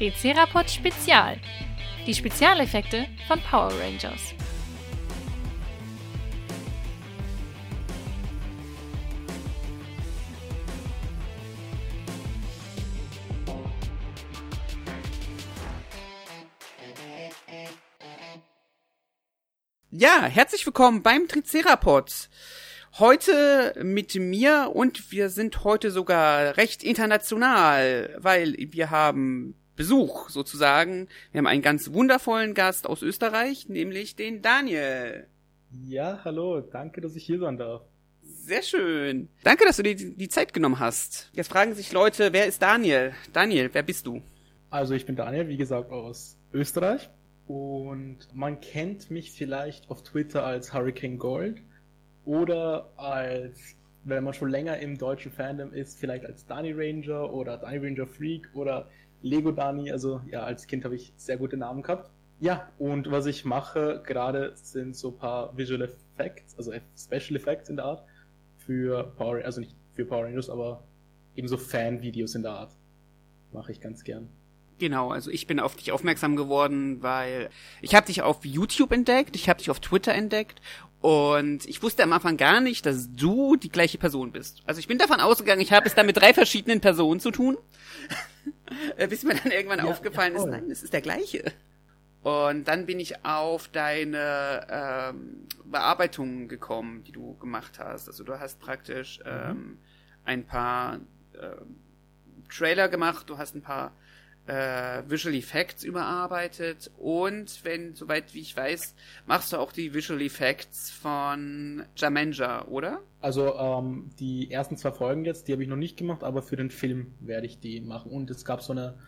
Tricerapod Spezial. Die Spezialeffekte von Power Rangers. Ja, herzlich willkommen beim Tricerapod. Heute mit mir und wir sind heute sogar recht international, weil wir haben Besuch sozusagen. Wir haben einen ganz wundervollen Gast aus Österreich, nämlich den Daniel. Ja, hallo, danke, dass ich hier sein darf. Sehr schön. Danke, dass du dir die Zeit genommen hast. Jetzt fragen sich Leute, wer ist Daniel? Daniel, wer bist du? Also ich bin Daniel, wie gesagt, aus Österreich. Und man kennt mich vielleicht auf Twitter als Hurricane Gold oder als, wenn man schon länger im deutschen Fandom ist, vielleicht als Dani Ranger oder Dani Ranger Freak oder Lego Dani. Also ja, als Kind habe ich sehr gute Namen gehabt. Ja, und was ich mache gerade sind so ein paar Visual Effects, also Special Effects in der Art für Power, also nicht für Power Rangers, aber ebenso Fan-Videos in der Art. Mache ich ganz gern. Genau, also ich bin auf dich aufmerksam geworden, weil ich habe dich auf YouTube entdeckt, ich habe dich auf Twitter entdeckt und ich wusste am Anfang gar nicht, dass du die gleiche Person bist. Also ich bin davon ausgegangen, ich habe es da mit drei verschiedenen Personen zu tun. Bis mir dann irgendwann ja, aufgefallen ja, ist, nein, es ist der gleiche. Und dann bin ich auf deine ähm, Bearbeitungen gekommen, die du gemacht hast. Also du hast praktisch mhm. ähm, ein paar äh, Trailer gemacht, du hast ein paar äh, Visual Effects überarbeitet und wenn, soweit wie ich weiß, machst du auch die Visual Effects von Jamanja, oder? Also ähm, die ersten zwei Folgen jetzt, die habe ich noch nicht gemacht, aber für den Film werde ich die machen. Und es gab so eine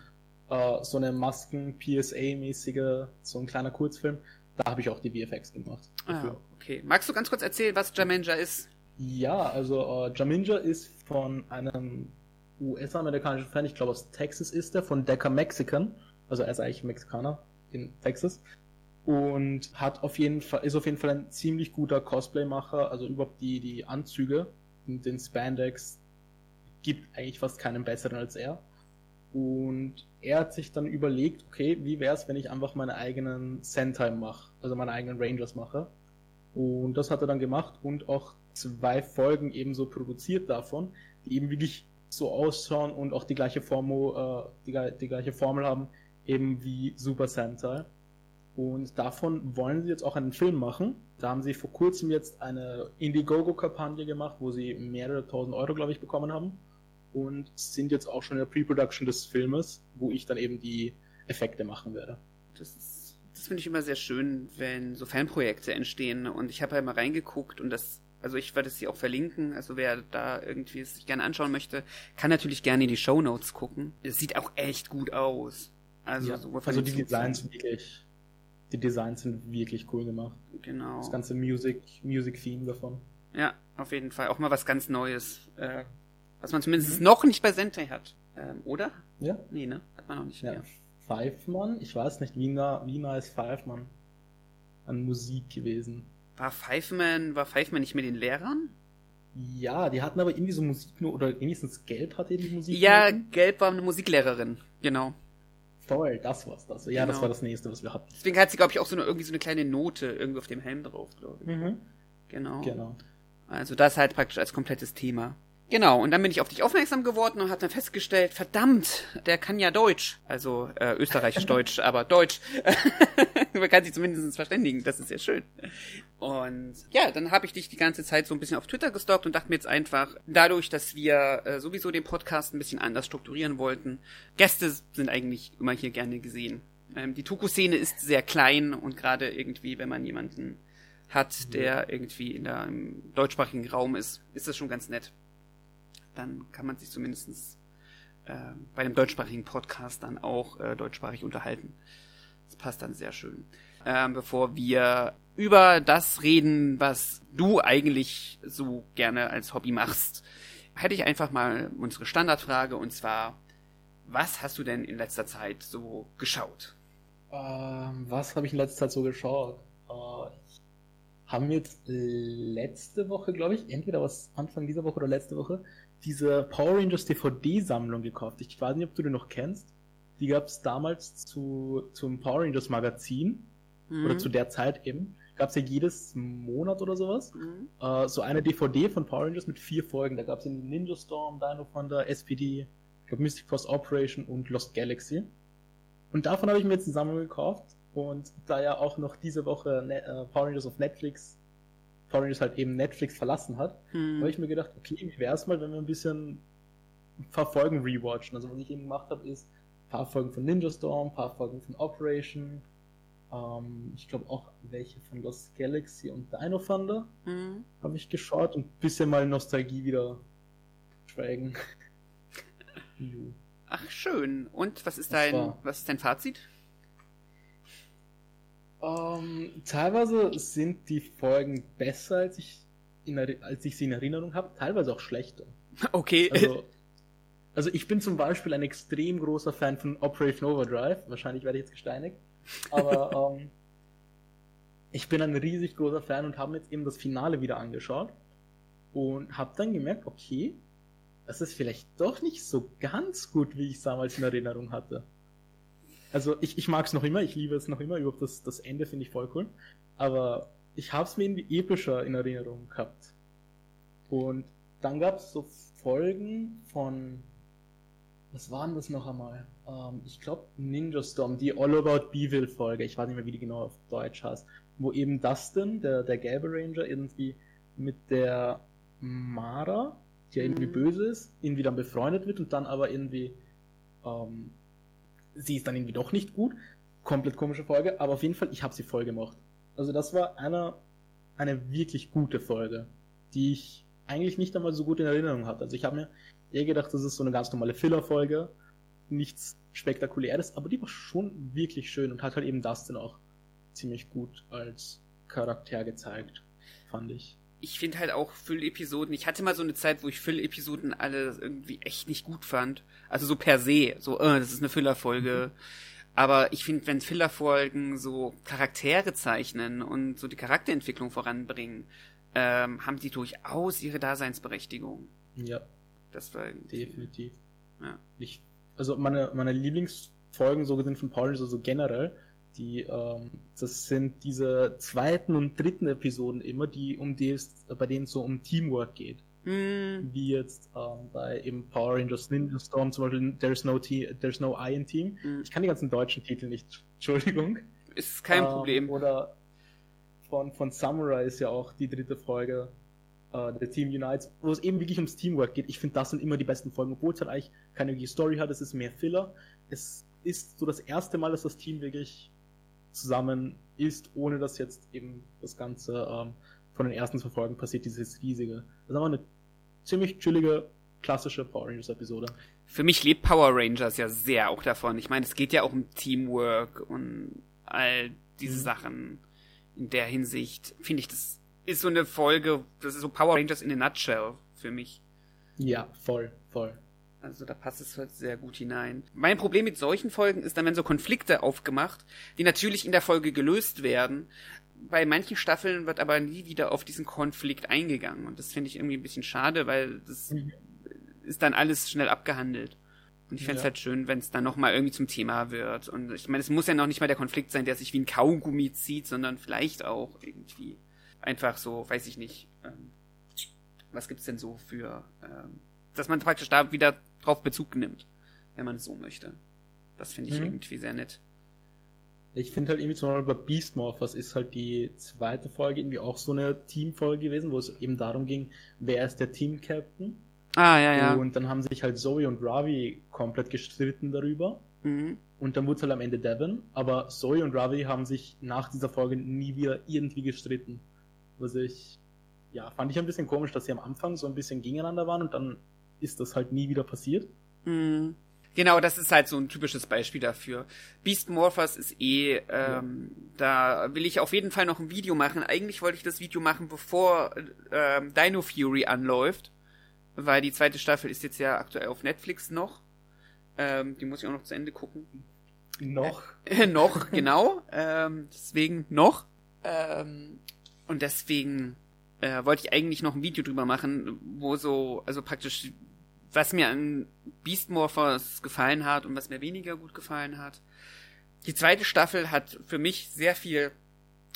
äh, so eine Masken-PSA-mäßige, so ein kleiner Kurzfilm, da habe ich auch die VFX gemacht. Ah, okay. Magst du ganz kurz erzählen, was Jamanja ist? Ja, also äh, Jaminja ist von einem US-amerikanischen Fan, ich glaube aus Texas ist er, von Decker Mexican. Also er ist eigentlich Mexikaner in Texas. Und hat auf jeden Fall, ist auf jeden Fall ein ziemlich guter Cosplay-Macher. Also überhaupt die, die Anzüge und den Spandex gibt eigentlich fast keinen besseren als er. Und er hat sich dann überlegt, okay, wie wäre es, wenn ich einfach meine eigenen Sentai mache, also meine eigenen Rangers mache. Und das hat er dann gemacht und auch zwei Folgen ebenso produziert davon, die eben wirklich so ausschauen und auch die gleiche Formel, äh, die, die gleiche Formel haben, eben wie Super Sentai. Und davon wollen sie jetzt auch einen Film machen. Da haben sie vor kurzem jetzt eine Indiegogo-Kampagne gemacht, wo sie mehrere tausend Euro, glaube ich, bekommen haben. Und sind jetzt auch schon in der Pre-Production des Filmes, wo ich dann eben die Effekte machen werde. Das, das finde ich immer sehr schön, wenn so Fanprojekte entstehen. Und ich habe ja mal reingeguckt und das also ich werde es hier auch verlinken. Also wer da irgendwie es sich gerne anschauen möchte, kann natürlich gerne in die Show Notes gucken. Es sieht auch echt gut aus. Also, ja, so also die Designs sind wirklich, die Designs sind wirklich cool gemacht. Genau. Das ganze Music, Music Theme davon. Ja, auf jeden Fall. Auch mal was ganz Neues, äh, was man zumindest mhm. noch nicht bei Sentai hat. Ähm, oder? Ja. Nee, ne? Hat man noch nicht. Ja. Five Man? Ich weiß nicht, wie nah, wie nah ist Five Man an Musik gewesen? War Pfeifman, war Pfeifman nicht mit den Lehrern? Ja, die hatten aber irgendwie so Musik nur, oder wenigstens Gelb hatte die Musik. Ja, Gelb war eine Musiklehrerin, genau. Toll, das war's das. Ja, genau. das war das nächste, was wir hatten. Deswegen hat sie, glaube ich, auch so eine, irgendwie so eine kleine Note irgendwie auf dem Helm drauf, glaube ich. Mhm. Genau. Genau. Also das halt praktisch als komplettes Thema. Genau, und dann bin ich auf dich aufmerksam geworden und habe dann festgestellt, verdammt, der kann ja Deutsch. Also äh, österreichisch-deutsch, aber Deutsch. Man kann sich zumindest verständigen, das ist sehr schön. Und ja, dann habe ich dich die ganze Zeit so ein bisschen auf Twitter gestalkt und dachte mir jetzt einfach, dadurch, dass wir äh, sowieso den Podcast ein bisschen anders strukturieren wollten, Gäste sind eigentlich immer hier gerne gesehen. Ähm, die Tuku-Szene ist sehr klein und gerade irgendwie, wenn man jemanden hat, der irgendwie in der, im deutschsprachigen Raum ist, ist das schon ganz nett dann kann man sich zumindest äh, bei dem deutschsprachigen Podcast dann auch äh, deutschsprachig unterhalten. Das passt dann sehr schön. Ähm, bevor wir über das reden, was du eigentlich so gerne als Hobby machst, hätte ich einfach mal unsere Standardfrage und zwar, was hast du denn in letzter Zeit so geschaut? Ähm, was habe ich in letzter Zeit so geschaut? Äh, haben wir jetzt letzte Woche, glaube ich, entweder was Anfang dieser Woche oder letzte Woche, diese Power Rangers DVD-Sammlung gekauft. Ich weiß nicht, ob du die noch kennst. die gab es damals zu, zum Power Rangers Magazin, Mhm. oder zu der Zeit eben, gab es ja jedes Monat oder sowas, Mhm. äh, so eine DVD von Power Rangers mit vier Folgen. Da gab es Ninja Storm, Dino Thunder, SPD, ich glaube Mystic Force Operation und Lost Galaxy. Und davon habe ich mir zusammen gekauft. Und da ja auch noch diese Woche ne äh, Power Rangers auf Netflix, Rangers halt eben Netflix verlassen hat, Mhm. habe ich mir gedacht, okay, wie wäre es mal, wenn wir ein bisschen ein paar Folgen rewatchen. Also was ich eben gemacht habe, ist ein paar Folgen von Ninja Storm, ein paar Folgen von Operation, ähm, ich glaube auch welche von Lost Galaxy und Dino Thunder Mhm. habe ich geschaut und ein bisschen mal Nostalgie wieder. Jo. Ach, schön. Und was ist Das dein, war- was ist dein Fazit? Ähm, teilweise sind die Folgen besser, als ich, in, als ich sie in Erinnerung habe, teilweise auch schlechter. Okay. Also, also ich bin zum Beispiel ein extrem großer Fan von Operation Overdrive. Wahrscheinlich werde ich jetzt gesteinigt. Aber ähm, ich bin ein riesig großer Fan und habe mir jetzt eben das Finale wieder angeschaut und habe dann gemerkt, okay, das ist vielleicht doch nicht so ganz gut, wie ich es damals in Erinnerung hatte. Also ich, ich mag es noch immer, ich liebe es noch immer, überhaupt das, das Ende finde ich voll cool. Aber ich habe es mir irgendwie epischer in Erinnerung gehabt. Und dann gab es so Folgen von, was waren das noch einmal? Ähm, ich glaube Ninja Storm, die All About Beeville Folge, ich weiß nicht mehr, wie die genau auf Deutsch heißt, wo eben Dustin, der, der gelbe Ranger, irgendwie mit der Mara, die ja irgendwie Mhm. böse ist, irgendwie dann befreundet wird und dann aber irgendwie, ähm, sie ist dann irgendwie doch nicht gut. Komplett komische Folge, aber auf jeden Fall, ich habe sie voll gemacht. Also das war eine, eine wirklich gute Folge, die ich eigentlich nicht einmal so gut in Erinnerung hatte. Also ich habe mir eher gedacht, das ist so eine ganz normale Filler-Folge, nichts Spektakuläres, aber die war schon wirklich schön und hat halt eben Dustin auch ziemlich gut als Charakter gezeigt, fand ich. Ich finde halt auch Füllepisoden. Ich hatte mal so eine Zeit, wo ich Füllepisoden alle irgendwie echt nicht gut fand. Also so per se, so, äh, das ist eine Füllerfolge. Aber ich finde, wenn Fillerfolgen so Charaktere zeichnen und so die Charakterentwicklung voranbringen, ähm, haben die durchaus ihre Daseinsberechtigung. Ja, Das war irgendwie- definitiv. Ja. Ich, also meine, meine Lieblingsfolgen so gesehen von Paul, also generell, die, ähm, das sind diese zweiten und dritten Episoden immer, die, um die es, bei denen es so um Teamwork geht. Hm, Wie jetzt ähm, bei eben Power Rangers Ninja Storm zum Beispiel There's no, Te There's no I in Team. hm. Ich kann die ganzen deutschen Titel nicht, Entschuldigung. ist kein Ähm, Problem. Oder von, von Samurai ist ja auch die dritte Folge, äh, der Team Unites, wo es eben wirklich ums Teamwork geht. Ich finde, das sind immer die besten Folgen, obwohl es halt eigentlich keine wirkliche Story hat, es ist mehr Filler. Es ist so das erste Mal, dass das Team wirklich zusammen ist, ohne dass jetzt eben das Ganze ähm, von den ersten zwei Folgen passiert, dieses riesige. Das ist aber eine ziemlich chillige, klassische Power Rangers Episode. Für mich lebt Power Rangers ja sehr auch davon. Ich meine, es geht ja auch um Teamwork und all diese Mhm. Sachen. In der Hinsicht finde ich, das ist so eine Folge, das ist so Power Rangers in a nutshell für mich. Ja, voll, voll. Also da passt es halt sehr gut hinein. Mein Problem mit solchen Folgen ist dann, wenn so Konflikte aufgemacht, die natürlich in der Folge gelöst werden. Bei manchen Staffeln wird aber nie wieder auf diesen Konflikt eingegangen. Und das finde ich irgendwie ein bisschen schade, weil das Mhm. ist dann alles schnell abgehandelt. Und ich fände es Ja. halt schön, wenn es dann nochmal irgendwie zum Thema wird. Und ich meine, es muss ja noch nicht mal der Konflikt sein, der sich wie ein Kaugummi zieht, sondern vielleicht auch irgendwie einfach so, weiß ich nicht, ähm, was gibt's denn so für, ähm, dass man praktisch da wieder drauf Bezug nimmt, wenn man es so möchte. Das finde ich Mhm. irgendwie sehr nett. Ich finde halt irgendwie zum Beispiel bei Beast Morphers ist halt die zweite Folge irgendwie auch so eine Teamfolge gewesen, wo es eben darum ging, wer ist der Team-Captain. Ah, ja, ja. Und dann haben sich halt Zoe und Ravi komplett gestritten darüber. Mhm. Und dann wurde es halt am Ende Devon. Aber Zoe und Ravi haben sich nach dieser Folge nie wieder irgendwie gestritten. Was ich, ja, fand ich ein bisschen komisch, dass sie am Anfang so ein bisschen gegeneinander waren und dann ist das halt nie wieder passiert. Mhm. Genau, das ist halt so ein typisches Beispiel dafür. Beast Morphers ist eh, ähm, da will ich auf jeden Fall noch ein Video machen. Eigentlich wollte ich das Video machen, bevor ähm, Dino Fury anläuft, weil die zweite Staffel ist jetzt ja aktuell auf Netflix noch. Ähm, die muss ich auch noch zu Ende gucken. Noch. noch, genau. Ähm, deswegen noch. Ähm, und deswegen äh, wollte ich eigentlich noch ein Video drüber machen, wo so, also praktisch was mir an Beast Morphers gefallen hat und was mir weniger gut gefallen hat. Die zweite Staffel hat für mich sehr viel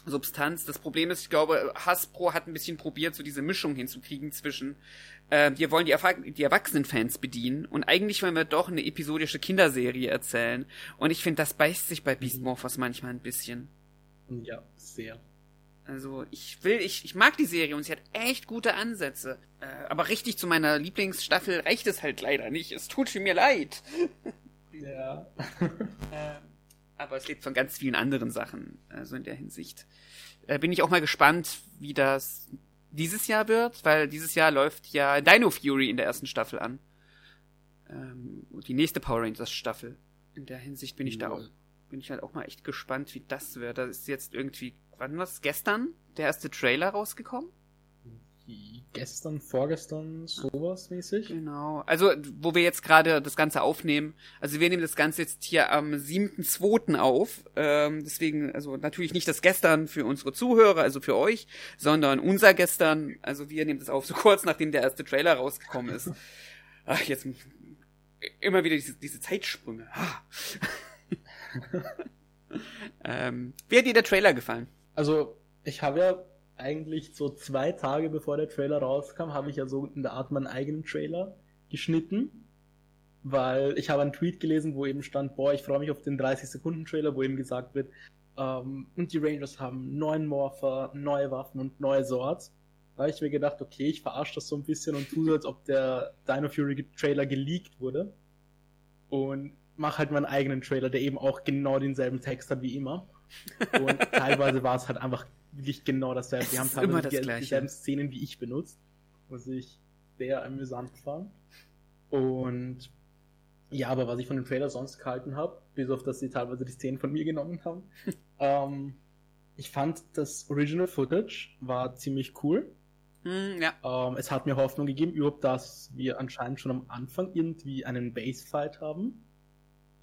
Substanz. Das Problem ist, ich glaube, Hasbro hat ein bisschen probiert, so diese Mischung hinzukriegen zwischen, äh, wir wollen die, die Erwachsenenfans bedienen und eigentlich wollen wir doch eine episodische Kinderserie erzählen. Und ich finde, das beißt sich bei Beast Morphers manchmal ein bisschen. Ja, sehr. Also ich will, ich, ich mag die Serie und sie hat echt gute Ansätze. Äh, aber richtig zu meiner Lieblingsstaffel reicht es halt leider nicht. Es tut mir leid. Ja. äh, aber es lebt von ganz vielen anderen Sachen, also in der Hinsicht. Äh, bin ich auch mal gespannt, wie das dieses Jahr wird, weil dieses Jahr läuft ja Dino Fury in der ersten Staffel an. Ähm, die nächste Power Rangers Staffel. In der Hinsicht bin ich da auch, bin ich halt auch mal echt gespannt, wie das wird. Da ist jetzt irgendwie, wann was? Gestern der erste Trailer rausgekommen? gestern, vorgestern, sowas mäßig. Genau. Also, wo wir jetzt gerade das Ganze aufnehmen, also wir nehmen das Ganze jetzt hier am 7.2. auf. Ähm, deswegen, also natürlich nicht das gestern für unsere Zuhörer, also für euch, sondern unser gestern, also wir nehmen das auf, so kurz nachdem der erste Trailer rausgekommen ist. Ach, jetzt immer wieder diese, diese Zeitsprünge. ähm, wie hat dir der Trailer gefallen? Also, ich habe ja eigentlich so zwei Tage bevor der Trailer rauskam, habe ich ja so in der Art meinen eigenen Trailer geschnitten, weil ich habe einen Tweet gelesen, wo eben stand, boah, ich freue mich auf den 30-Sekunden-Trailer, wo eben gesagt wird, ähm, und die Rangers haben neuen Morpher, neue Waffen und neue Swords. Da habe ich mir gedacht, okay, ich verarsche das so ein bisschen und tue so, als ob der Dino Fury Trailer geleakt wurde. Und mache halt meinen eigenen Trailer, der eben auch genau denselben Text hat wie immer. Und teilweise war es halt einfach wirklich genau dasselbe. Die haben teilweise die, dieselben Szenen wie ich benutzt, was ich sehr amüsant fand. Und ja, aber was ich von dem Trailer sonst gehalten habe, bis auf dass sie teilweise die Szenen von mir genommen haben, ähm, ich fand das Original Footage war ziemlich cool. Mm, ja. ähm, es hat mir Hoffnung gegeben, überhaupt, dass wir anscheinend schon am Anfang irgendwie einen Base-Fight haben.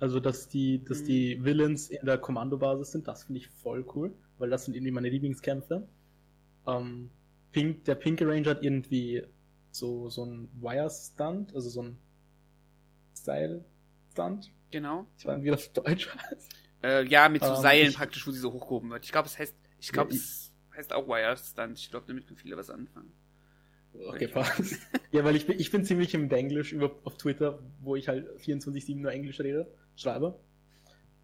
Also, dass die, dass die Villains in der Kommandobasis sind, das finde ich voll cool weil das sind irgendwie meine Lieblingskämpfe. Ähm, Pink, der Pinke Ranger hat irgendwie so, so ein Wire-Stunt, also so ein Style-Stunt. Genau. Ich weiß nicht, wie das Deutsch heißt. Äh, ja, mit so ähm, Seilen ich, praktisch, wo sie so hochgehoben wird. Ich glaube, es heißt, ich glaube, ja, es heißt auch Wire-Stunt. Ich glaube, damit können viele was anfangen. Okay, passt. ja, weil ich bin, ich bin ziemlich im Englisch über, auf Twitter, wo ich halt 24-7 nur Englisch rede, schreibe.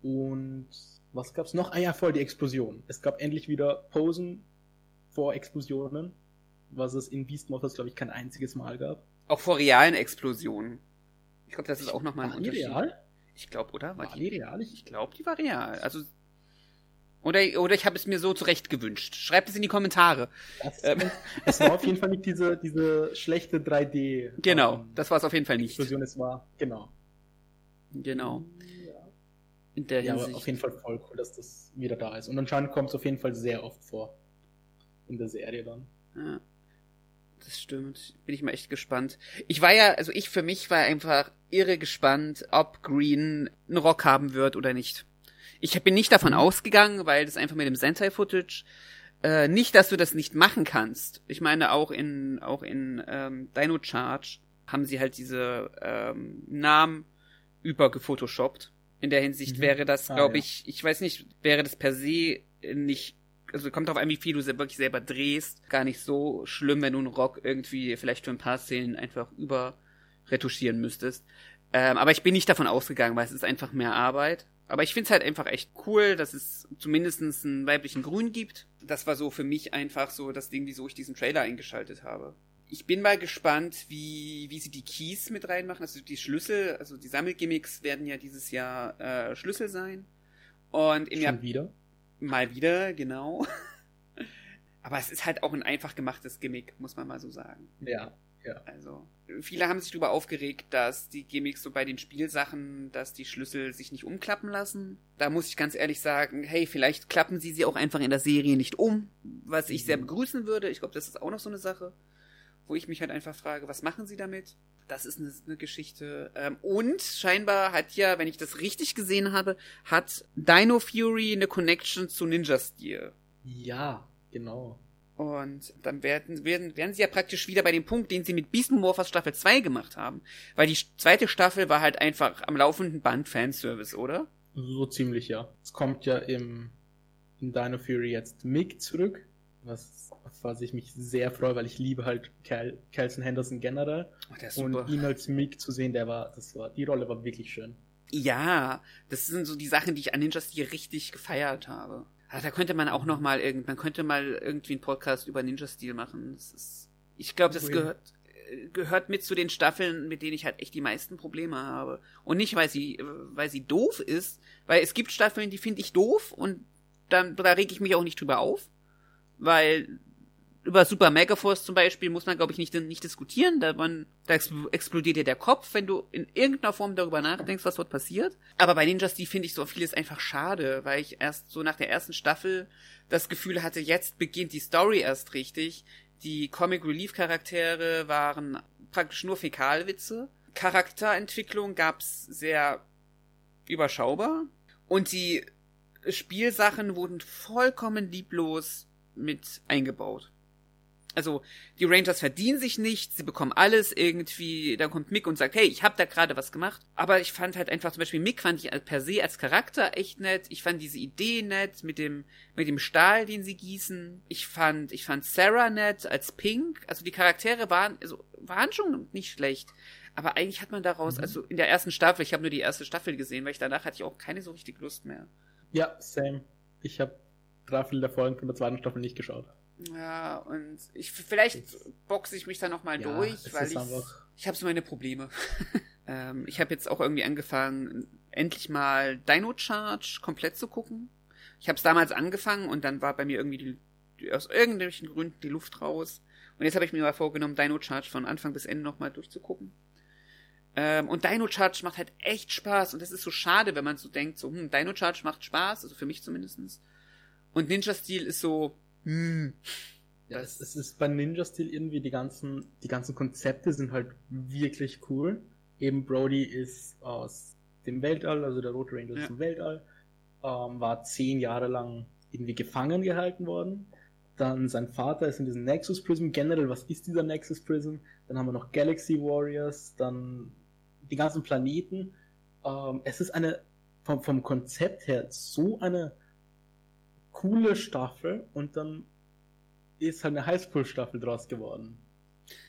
Und was gab's noch? Ah ja, voll die Explosion. Es gab endlich wieder Posen vor Explosionen, was es in Beast Morphers, glaube ich, kein einziges Mal gab. Auch vor realen Explosionen. Ich glaube, das ist auch nochmal ein war Unterschied. Die real? Ich glaube, oder? War, war die, real? Ich glaube, die war real. Also oder, oder ich habe es mir so zurecht gewünscht. Schreibt es in die Kommentare. Ähm. Es war auf jeden Fall nicht diese, diese schlechte 3D. Genau, ähm, das war es auf jeden Fall nicht. Explosion, es war, genau. Genau in der ja, Hinsicht. aber auf jeden Fall voll cool, dass das wieder da ist. Und anscheinend kommt es auf jeden Fall sehr oft vor. In der Serie dann. Ja. Das stimmt. Bin ich mal echt gespannt. Ich war ja, also ich für mich war einfach irre gespannt, ob Green einen Rock haben wird oder nicht. Ich bin nicht davon mhm. ausgegangen, weil das einfach mit dem Sentai-Footage äh, nicht, dass du das nicht machen kannst. Ich meine, auch in auch in ähm, Dino Charge haben sie halt diese ähm, Namen übergefotoshoppt. In der Hinsicht mhm. wäre das, glaube ah, ja. ich, ich weiß nicht, wäre das per se nicht, also kommt auf an, wie viel du wirklich selber drehst, gar nicht so schlimm, wenn du einen Rock irgendwie vielleicht für ein paar Szenen einfach über retuschieren müsstest. Ähm, aber ich bin nicht davon ausgegangen, weil es ist einfach mehr Arbeit. Aber ich finde es halt einfach echt cool, dass es zumindestens einen weiblichen Grün gibt. Das war so für mich einfach so das Ding, wieso ich diesen Trailer eingeschaltet habe ich bin mal gespannt, wie, wie sie die Keys mit reinmachen. Also die Schlüssel, also die Sammelgimmicks werden ja dieses Jahr äh, Schlüssel sein. Und im Schon Jahr. wieder? Mal wieder, genau. Aber es ist halt auch ein einfach gemachtes Gimmick, muss man mal so sagen. Ja, ja. Also, viele haben sich darüber aufgeregt, dass die Gimmicks so bei den Spielsachen, dass die Schlüssel sich nicht umklappen lassen. Da muss ich ganz ehrlich sagen, hey, vielleicht klappen sie sie auch einfach in der Serie nicht um, was ich sehr mhm. begrüßen würde. Ich glaube, das ist auch noch so eine Sache wo ich mich halt einfach frage, was machen sie damit? Das ist eine, eine Geschichte. Ähm, und scheinbar hat ja, wenn ich das richtig gesehen habe, hat Dino Fury eine Connection zu Ninja Steel. Ja, genau. Und dann werden, werden, werden sie ja praktisch wieder bei dem Punkt, den sie mit Beast Morphers Staffel 2 gemacht haben. Weil die zweite Staffel war halt einfach am laufenden Band Fanservice, oder? So ziemlich, ja. Es kommt ja im, in Dino Fury jetzt Mick zurück, was, was ich mich sehr freue, weil ich liebe halt Cal, Kelson Henderson generell. Oh, der ist Und ihn als Mick zu sehen, der war, das war, die Rolle war wirklich schön. Ja, das sind so die Sachen, die ich an Ninja Steel richtig gefeiert habe. Ah, da könnte man auch noch mal irgend, man könnte mal irgendwie einen Podcast über Ninja Steel machen. Das ist, ich glaube, das gehört gehört mit zu den Staffeln, mit denen ich halt echt die meisten Probleme habe. Und nicht, weil sie, weil sie doof ist, weil es gibt Staffeln, die finde ich doof und dann, da reg ich mich auch nicht drüber auf, weil über Super Megaforce zum Beispiel muss man, glaube ich, nicht, nicht diskutieren. Da, man, da ex- explodiert dir der Kopf, wenn du in irgendeiner Form darüber nachdenkst, was dort passiert. Aber bei Ninja Steel finde ich so vieles einfach schade, weil ich erst so nach der ersten Staffel das Gefühl hatte, jetzt beginnt die Story erst richtig. Die Comic Relief Charaktere waren praktisch nur Fäkalwitze. Charakterentwicklung gab's sehr überschaubar. Und die Spielsachen wurden vollkommen lieblos mit eingebaut. Also die Rangers verdienen sich nichts, sie bekommen alles irgendwie, da kommt Mick und sagt, hey, ich hab da gerade was gemacht. Aber ich fand halt einfach zum Beispiel Mick fand ich per se als Charakter echt nett. Ich fand diese Idee nett mit dem mit dem Stahl, den sie gießen. Ich fand ich fand Sarah nett als Pink. Also die Charaktere waren also, waren schon nicht schlecht. Aber eigentlich hat man daraus, Mhm. also in der ersten Staffel, ich habe nur die erste Staffel gesehen, weil ich danach hatte ich auch keine so richtig Lust mehr. Ja, same. Ich habe drei Viertel der Folgen von der zweiten Staffel nicht geschaut. Ja, und ich vielleicht boxe ich mich da noch mal Ja, durch, weil ich ich habe so meine Probleme. ähm, ich habe jetzt auch irgendwie angefangen, endlich mal Dino Charge komplett zu gucken. Ich habe es damals angefangen und dann war bei mir irgendwie die, die, aus irgendwelchen Gründen die Luft raus. Und jetzt habe ich mir mal vorgenommen, Dino Charge von Anfang bis Ende noch mal durchzugucken. Ähm, und Dino Charge macht halt echt Spaß und das ist so schade, wenn man so denkt, so hm, Dino Charge macht Spaß, also für mich zumindestens. Und Ninja Steel ist so hm, Ja, es, es ist bei Ninja Steel irgendwie die ganzen, die ganzen Konzepte sind halt wirklich cool. Eben Brody ist aus dem Weltall, also der Rote Ranger Ja. ist im Weltall, ähm, war zehn Jahre lang irgendwie gefangen gehalten worden. Dann sein Vater ist in diesem Nexus Prism. Generell, was ist dieser Nexus Prism? Dann haben wir noch Galaxy Warriors, dann die ganzen Planeten. Ähm, es ist eine, vom, vom Konzept her, so eine coole Staffel und dann ist halt eine Highschool-Staffel draus geworden.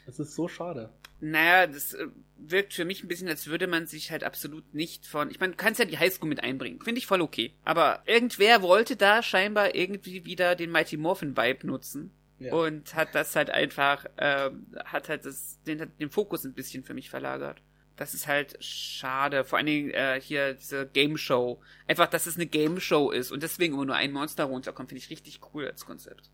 Das ist so schade. Naja, das äh, wirkt für mich ein bisschen, als würde man sich halt absolut nicht von. Ich meine, du kannst ja die Highschool mit einbringen. Finde ich voll okay. Aber irgendwer wollte da scheinbar irgendwie wieder den Mighty Morphin-Vibe nutzen. Ja. Und hat das halt einfach, ähm, hat halt das, den, den Fokus ein bisschen für mich verlagert. Das ist halt schade. Vor allen Dingen äh, hier diese Game Show. Einfach, dass es eine Game Show ist und deswegen immer nur ein Monster runterkommt, finde ich richtig cool als Konzept.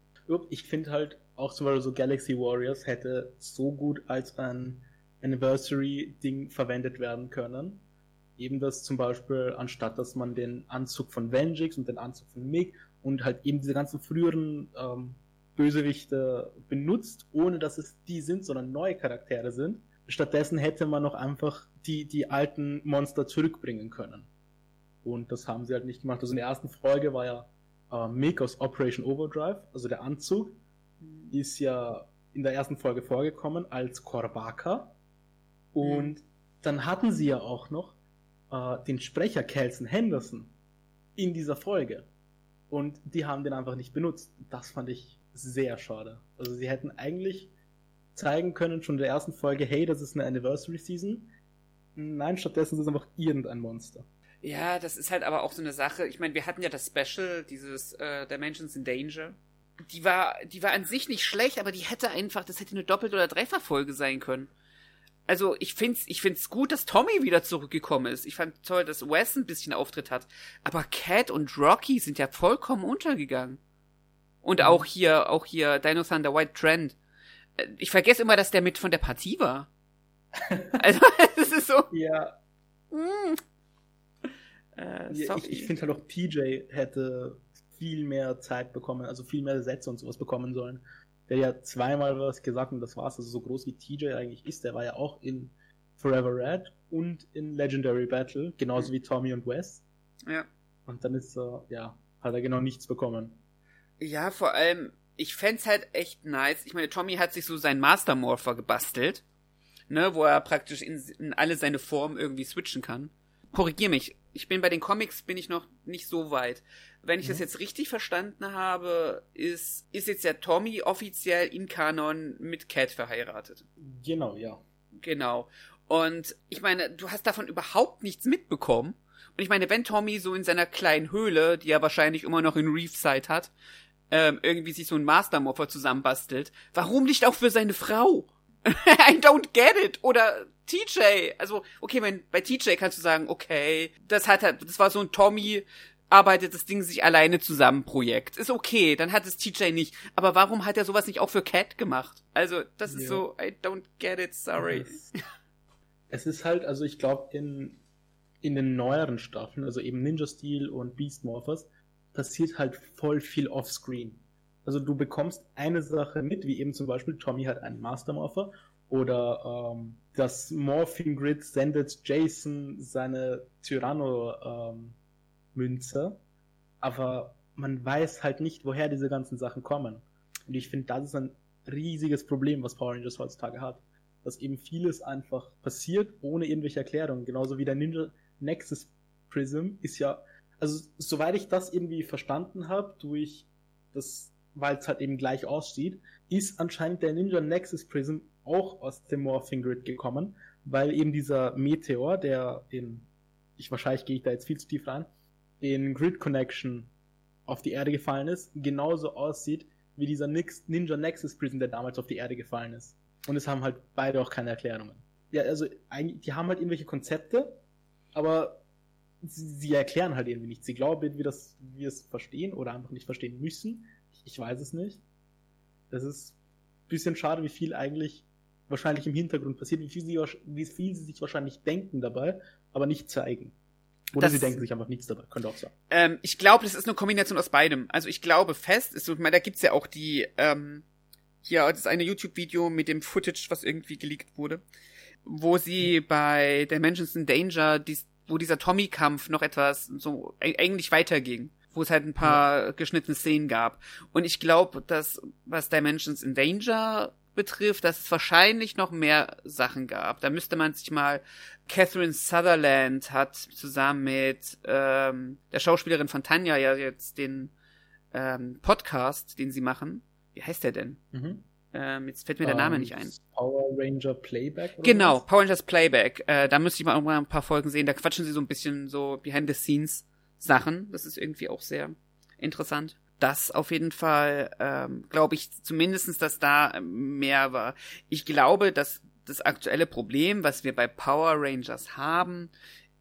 Ich finde halt auch zum Beispiel so Galaxy Warriors hätte so gut als ein Anniversary-Ding verwendet werden können. Eben das zum Beispiel, anstatt dass man den Anzug von Vengix und den Anzug von Mick und halt eben diese ganzen früheren ähm, Bösewichte benutzt, ohne dass es die sind, sondern neue Charaktere sind. Stattdessen hätte man noch einfach die, die alten Monster zurückbringen können. Und das haben sie halt nicht gemacht. Also in der ersten Folge war ja äh, Mick aus Operation Overdrive, also der Anzug, ist ja in der ersten Folge vorgekommen als Korbaka. Und dann hatten sie ja auch noch äh, den Sprecher Kelson Henderson in dieser Folge. Und die haben den einfach nicht benutzt. Das fand ich sehr schade. Also sie hätten eigentlich zeigen können schon in der ersten Folge, hey, das ist eine Anniversary Season. Nein, stattdessen ist es einfach irgendein Monster. Ja, das ist halt aber auch so eine Sache. Ich meine, wir hatten ja das Special, dieses äh, Dimensions in Danger. Die war, die war an sich nicht schlecht, aber die hätte einfach, das hätte eine Doppelt- oder Dreifachfolge sein können. Also ich find's, ich find's gut, dass Tommy wieder zurückgekommen ist. Ich fand toll, dass Wes ein bisschen Auftritt hat. Aber Cat und Rocky sind ja vollkommen untergegangen. Und auch hier, auch hier Dino Thunder White Trend. Ich vergesse immer, dass der mit von der Partie war. Also, es ist so. Ja, Mm. Äh, Ja, ich ich finde halt auch TJ hätte viel mehr Zeit bekommen, also viel mehr Sätze und sowas bekommen sollen. Der ja zweimal was gesagt und das war's. Also so groß wie TJ eigentlich ist, der war ja auch in Forever Red und in Legendary Battle, genauso wie Tommy und Wes. ja. Und dann ist er, ja, hat er genau nichts bekommen. Ja, vor allem, ich fände halt echt nice. Ich meine, Tommy hat sich so seinen Master Morpher gebastelt, ne, wo er praktisch in, in alle seine Formen irgendwie switchen kann. Korrigier mich. Ich bin bei den Comics bin ich noch nicht so weit. Wenn ich mhm. das jetzt richtig verstanden habe, ist, ist jetzt ja Tommy offiziell in Kanon mit Cat verheiratet. Genau, ja. Genau. Und ich meine, du hast davon überhaupt nichts mitbekommen. Und ich meine, wenn Tommy so in seiner kleinen Höhle, die er wahrscheinlich immer noch in Reefside hat, ähm, irgendwie sich so ein Mastermorpher zusammenbastelt, warum nicht auch für seine Frau? I don't get it. Oder TJ. Also, okay, wenn, bei TJ kannst du sagen, okay, das hat halt, das war so ein Tommy, arbeitet das Ding sich alleine zusammen Projekt. Ist okay, dann hat es TJ nicht. Aber warum hat er sowas nicht auch für Cat gemacht? Also, das ist ja. so, I don't get it, sorry. Es, es ist halt, also ich glaube, in, in den neueren Staffeln, also eben Ninja Steel und Beast Morphers, passiert halt voll viel offscreen. Also du bekommst eine Sache mit, wie eben zum Beispiel Tommy hat einen Master Morpher oder ähm, das Morphing Grid sendet Jason seine Tyranno ähm, aber man weiß halt nicht, woher diese ganzen Sachen kommen. Und ich finde, das ist ein riesiges Problem, was Power Rangers heutzutage hat. Dass eben vieles einfach passiert, ohne irgendwelche Erklärungen. Genauso wie der Ninja Nexus Prism ist ja, also soweit ich das irgendwie verstanden habe, durch das, weil es halt eben gleich aussieht, ist anscheinend der Ninja Nexus Prism auch aus dem Morphing Grid gekommen, weil eben dieser Meteor, der in, ich wahrscheinlich gehe ich da jetzt viel zu tief rein, in Grid Connection auf die Erde gefallen ist, genauso aussieht wie dieser Ninja Nexus Prison, der damals auf die Erde gefallen ist. Und es haben halt beide auch keine Erklärungen. Ja, also die haben halt irgendwelche Konzepte, aber sie, sie erklären halt irgendwie nichts. Sie glauben, wie das, wir es verstehen oder einfach nicht verstehen müssen. Ich, ich weiß es nicht. Das ist ein bisschen schade, wie viel eigentlich wahrscheinlich im Hintergrund passiert, wie viel sie, wie viel sie sich wahrscheinlich denken dabei, aber nicht zeigen. Oder das, sie denken sich einfach nichts dabei, könnte auch sein. Ähm, ich glaube, das ist eine Kombination aus beidem. Also ich glaube fest, ist, ich meine, da gibt's ja auch die, ähm, hier, das eine YouTube-Video mit dem Footage, was irgendwie geleakt wurde, wo sie bei Dimensions in Danger, dies, wo dieser Tommy-Kampf noch etwas so eigentlich weiterging wo es halt ein paar geschnittene Szenen gab. Und ich glaube, dass was Dimensions in Danger betrifft, dass es wahrscheinlich noch mehr Sachen gab. Da müsste man sich mal Catherine Sutherland hat zusammen mit ähm, der Schauspielerin von Tanja ja jetzt den ähm, Podcast, den sie machen. Wie heißt der denn? Mhm. Ähm, jetzt fällt mir der um, Name ähm, nicht ein. Power Ranger Playback? genau, was? Power Rangers Playback. Äh, da müsste ich mal irgendwann ein paar Folgen sehen. Da quatschen sie so ein bisschen so behind the scenes Sachen. Das ist irgendwie auch sehr interessant das auf jeden Fall, ähm, glaube ich zumindestens, dass da mehr war. Ich glaube, dass das aktuelle Problem, was wir bei Power Rangers haben,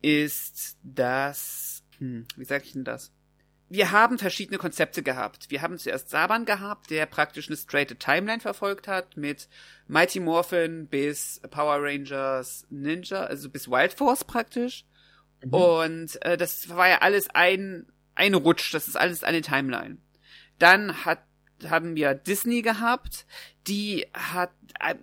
ist, dass, hm, wie sag ich denn das? Wir haben verschiedene Konzepte gehabt. Wir haben zuerst Saban gehabt, der praktisch eine straight Timeline verfolgt hat, mit Mighty Morphin bis Power Rangers Ninja, also bis Wild Force praktisch. Mhm. Und äh, das war ja alles ein, ein Rutsch, das ist alles eine Timeline. Dann hat haben wir Disney gehabt. Die hat,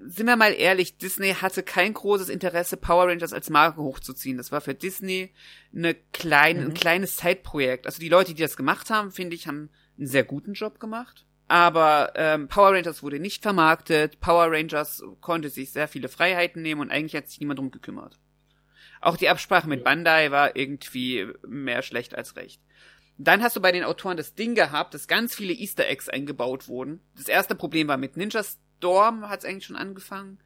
sind wir mal ehrlich, Disney hatte kein großes Interesse, Power Rangers als Marke hochzuziehen. Das war für Disney eine kleine, mhm. ein kleines Zeitprojekt. Also die Leute, die das gemacht haben, finde ich, haben einen sehr guten Job gemacht. Aber ähm, Power Rangers wurde nicht vermarktet. Power Rangers konnte sich sehr viele Freiheiten nehmen und eigentlich hat sich niemand drum gekümmert. Auch die Absprache mit Bandai war irgendwie mehr schlecht als recht. Dann hast du bei den Autoren das Ding gehabt, dass ganz viele Easter Eggs eingebaut wurden. Das erste Problem war mit Ninja Storm, hat es eigentlich schon angefangen.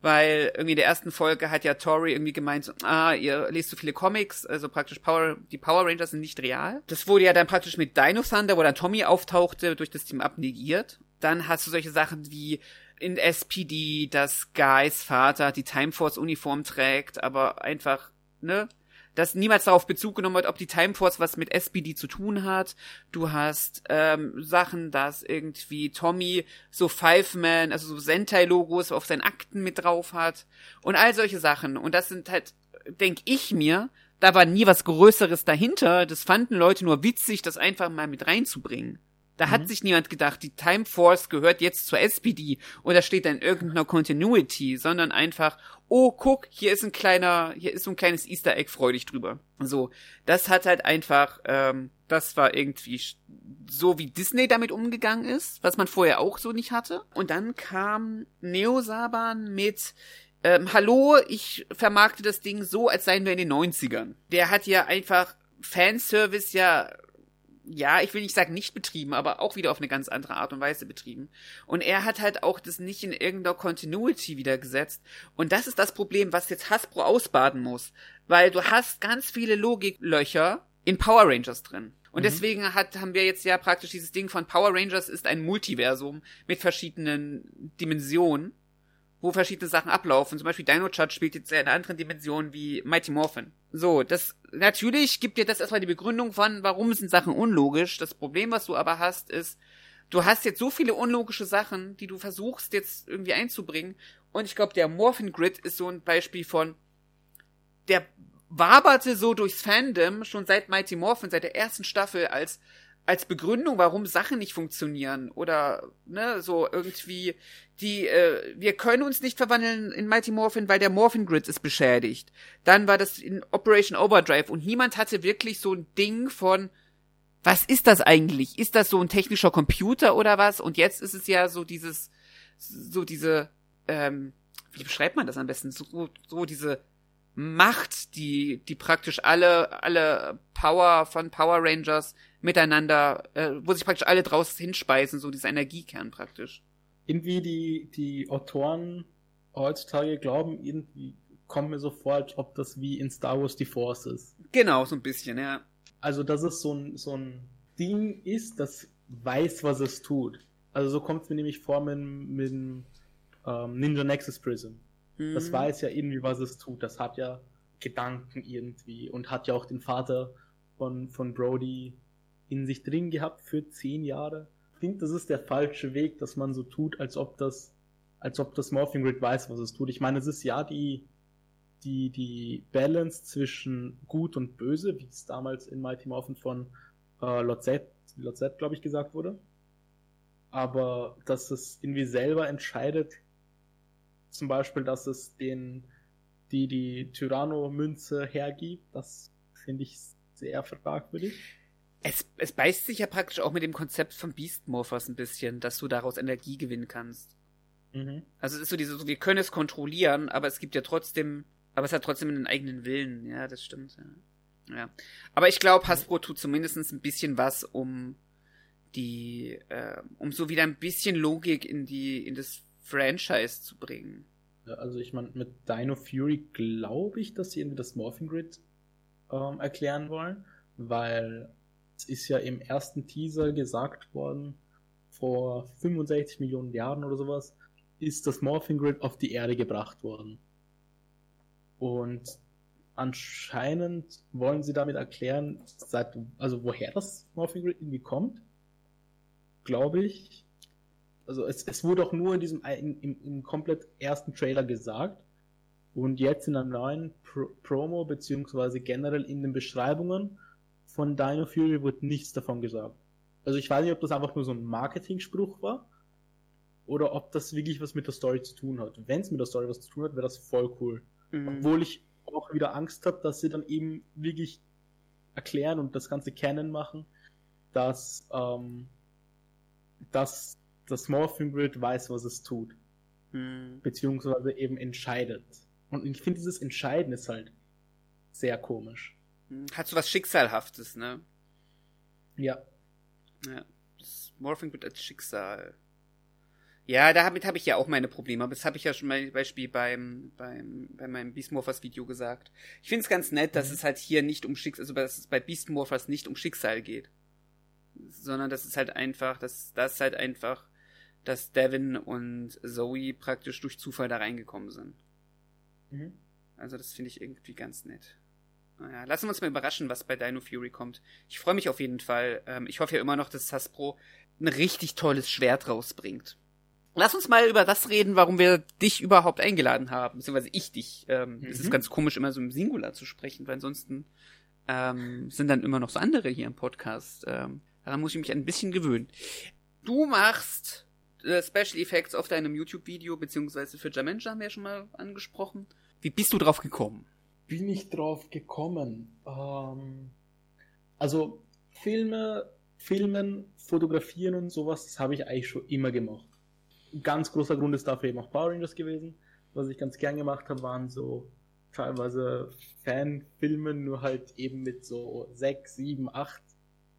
Weil irgendwie in der ersten Folge hat ja Tori irgendwie gemeint, so, ah, ihr lest so viele Comics, also praktisch Power, die Power Rangers sind nicht real. Das wurde ja dann praktisch mit Dino Thunder, wo dann Tommy auftauchte, durch das Team abnegiert. Dann hast du solche Sachen wie in SPD, dass Guys Vater die Time Force Uniform trägt, aber einfach, ne, dass niemals darauf Bezug genommen wird, ob die Time Force was mit SPD zu tun hat. Du hast ähm, Sachen, dass irgendwie Tommy so Five-Man, also so Sentai-Logos auf seinen Akten mit drauf hat und all solche Sachen. Und das sind halt, denk ich mir, da war nie was Größeres dahinter. Das fanden Leute nur witzig, das einfach mal mit reinzubringen. Da mhm. hat sich niemand gedacht, die Time Force gehört jetzt zur SPD oder steht da in irgendeiner Continuity, sondern einfach, oh, guck, hier ist ein kleiner, hier ist so ein kleines Easter Egg, freu dich drüber. So, das hat halt einfach, ähm, das war irgendwie so, wie Disney damit umgegangen ist, was man vorher auch so nicht hatte. Und dann kam Neo Saban mit ähm, hallo, ich vermarkte das Ding so, als seien wir in den 90ern. Der hat ja einfach Fanservice ja ja, ich will nicht sagen nicht betrieben, aber auch wieder auf eine ganz andere Art und Weise betrieben. Und er hat halt auch das nicht in irgendeiner Continuity wieder gesetzt. Und das ist das Problem, was jetzt Hasbro ausbaden muss. Weil du hast ganz viele Logiklöcher in Power Rangers drin. Und mhm. deswegen hat, haben wir jetzt ja praktisch dieses Ding von Power Rangers ist ein Multiversum mit verschiedenen Dimensionen wo verschiedene Sachen ablaufen. Zum Beispiel Dino Charge spielt jetzt in einer anderen Dimension wie Mighty Morphin. So, das, natürlich gibt dir das erstmal die Begründung von, warum sind Sachen unlogisch. Das Problem, was du aber hast, ist, du hast jetzt so viele unlogische Sachen, die du versuchst jetzt irgendwie einzubringen. Und ich glaube, der Morphin Grid ist so ein Beispiel von, der waberte so durchs Fandom schon seit Mighty Morphin, seit der ersten Staffel als als Begründung, warum Sachen nicht funktionieren oder ne, so irgendwie die äh, wir können uns nicht verwandeln in Mighty Morphin, weil der Morphin Grid ist beschädigt. Dann war das in Operation Overdrive und niemand hatte wirklich so ein Ding von was ist das eigentlich? Ist das so ein technischer Computer oder was? Und jetzt ist es ja so dieses so diese ähm, wie beschreibt man das am besten? So, so diese Macht, die, die praktisch alle, alle Power von Power Rangers miteinander, äh, wo sich praktisch alle draus hinspeisen, so dieser Energiekern praktisch. Irgendwie die, die Autoren heutzutage glauben, irgendwie kommt mir so vor, als ob das wie in Star Wars die Force ist. Genau, so ein bisschen, ja. Also, dass es so ein, so ein Ding ist, das weiß, was es tut. Also, so kommt es mir nämlich vor mit, mit ähm, Ninja Nexus Prism. Mhm. Das weiß ja irgendwie, was es tut. Das hat ja Gedanken irgendwie und hat ja auch den Vater von, von Brody in sich drin gehabt für zehn Jahre. Ich finde, das ist der falsche Weg, dass man so tut, als ob das, als ob das Morphing Grid weiß, was es tut. Ich meine, es ist ja die, die, die Balance zwischen gut und böse, wie es damals in Mighty Morphin von äh, Lotzet, Lotzet glaube ich, gesagt wurde. Aber dass es irgendwie selber entscheidet, zum Beispiel, dass es den, die, die Tyranno-Münze hergibt, das finde ich sehr fragwürdig. Es, es beißt sich ja praktisch auch mit dem Konzept von Beast Morphers ein bisschen, dass du daraus Energie gewinnen kannst. Mhm. Also es ist so diese, so, wir können es kontrollieren, aber es gibt ja trotzdem, aber es hat trotzdem einen eigenen Willen. Ja, das stimmt. Ja. ja. Aber ich glaube, Hasbro tut zumindest ein bisschen was, um die, äh, um so wieder ein bisschen Logik in die, in das Franchise zu bringen. Also ich meine, mit Dino Fury glaube ich, dass sie irgendwie das Morphing Grid ähm, erklären wollen, weil es ist ja im ersten Teaser gesagt worden, vor 65 Millionen Jahren oder sowas, ist das Morphing Grid auf die Erde gebracht worden. Und anscheinend wollen sie damit erklären, seit, also woher das Morphing Grid irgendwie kommt, glaube ich. Also es, es wurde auch nur in diesem in, im, im komplett ersten Trailer gesagt. Und jetzt in einem neuen Pro Promo, beziehungsweise generell in den Beschreibungen von Dino Fury wird nichts davon gesagt. Also ich weiß nicht, ob das einfach nur so ein Marketing-Spruch war oder ob das wirklich was mit der Story zu tun hat. Wenn es mit der Story was zu tun hat, wäre das voll cool. Mhm. Obwohl ich auch wieder Angst habe, dass sie dann eben wirklich erklären und das ganze Canon machen, dass, ähm, dass das Morphing Grid weiß, was es tut. Mhm. Beziehungsweise eben entscheidet. Und ich finde, dieses Entscheiden ist halt sehr komisch. Hat so was Schicksalhaftes, ne? Ja. Ja. Das Morphing wird als Schicksal. Ja, damit habe ich ja auch meine Probleme, aber das habe ich ja schon mal Beispiel beim, beim, bei meinem Beastmorphers Video gesagt. Ich finde es ganz nett, dass mhm. es halt hier nicht um Schicksal, also dass es bei Beastmorphers nicht um Schicksal geht. Sondern dass es halt einfach, dass das halt einfach, dass Devin und Zoe praktisch durch Zufall da reingekommen sind. Mhm. Also das finde ich irgendwie ganz nett. Naja, lassen wir uns mal überraschen, was bei Dino Fury kommt. Ich freue mich auf jeden Fall. Ähm, ich hoffe ja immer noch, dass Hasbro ein richtig tolles Schwert rausbringt. Lass uns mal über das reden, warum wir dich überhaupt eingeladen haben, beziehungsweise ich dich. Ähm, mhm. Es ist ganz komisch, immer so im Singular zu sprechen, weil ansonsten ähm, sind dann immer noch so andere hier im Podcast. Ähm, Daran muss ich mich ein bisschen gewöhnen. Du machst äh, Special Effects auf deinem YouTube-Video, beziehungsweise für Jamanja haben wir ja schon mal angesprochen. Wie bist du drauf gekommen? Bin ich drauf gekommen? Ähm, also Filme, Filmen, Fotografieren und sowas, das habe ich eigentlich schon immer gemacht. Ein ganz großer Grund ist dafür eben auch Power Rangers gewesen. Was ich ganz gern gemacht habe, waren so teilweise Fanfilmen, nur halt eben mit so sechs, sieben, acht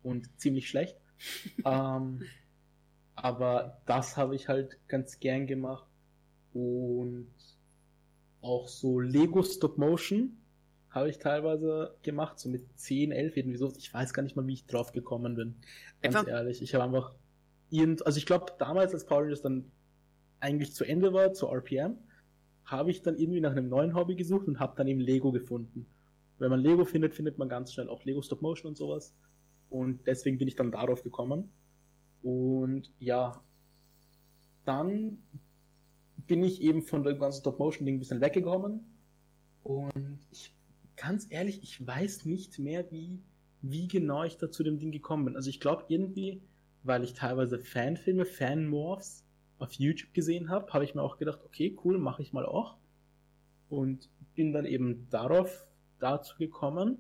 und ziemlich schlecht. ähm, aber das habe ich halt ganz gern gemacht. Und auch so Lego Stop Motion habe ich teilweise gemacht, so mit 10, 11 irgendwie so. Ich weiß gar nicht mal, wie ich drauf gekommen bin. Ganz einfach ehrlich. Ich habe einfach irgend, also ich glaube damals, als Power Rangers dann eigentlich zu Ende war, zu RPM, habe ich dann irgendwie nach einem neuen Hobby gesucht und habe dann eben Lego gefunden. Wenn man Lego findet, findet man ganz schnell auch Lego Stop Motion und sowas. Und deswegen bin ich dann darauf gekommen. Und ja, dann bin ich eben von dem ganzen Stop-Motion-Ding ein bisschen weggekommen. Und ich, ganz ehrlich, ich weiß nicht mehr, wie, wie genau ich da zu dem Ding gekommen bin. Also ich glaube irgendwie, weil ich teilweise Fanfilme, Fan-Morphs auf YouTube gesehen habe, habe ich mir auch gedacht, okay, cool, mache ich mal auch. Und bin dann eben darauf, dazu gekommen.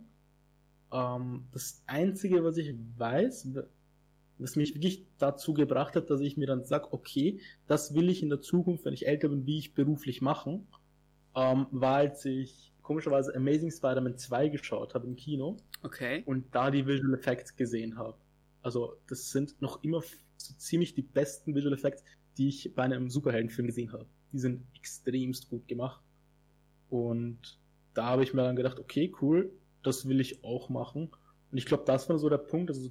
Ähm, das Einzige, was ich weiß, was mich wirklich dazu gebracht hat, dass ich mir dann sage, okay, das will ich in der Zukunft, wenn ich älter bin, wie ich beruflich machen, ähm, war als ich komischerweise Amazing Spider-Man 2 geschaut habe im Kino okay. und da die Visual Effects gesehen habe. Also das sind noch immer so ziemlich die besten Visual Effects, die ich bei einem Superheldenfilm gesehen habe. Die sind extremst gut gemacht. Und da habe ich mir dann gedacht, okay, cool, das will ich auch machen. Und ich glaube, das war so der Punkt, also so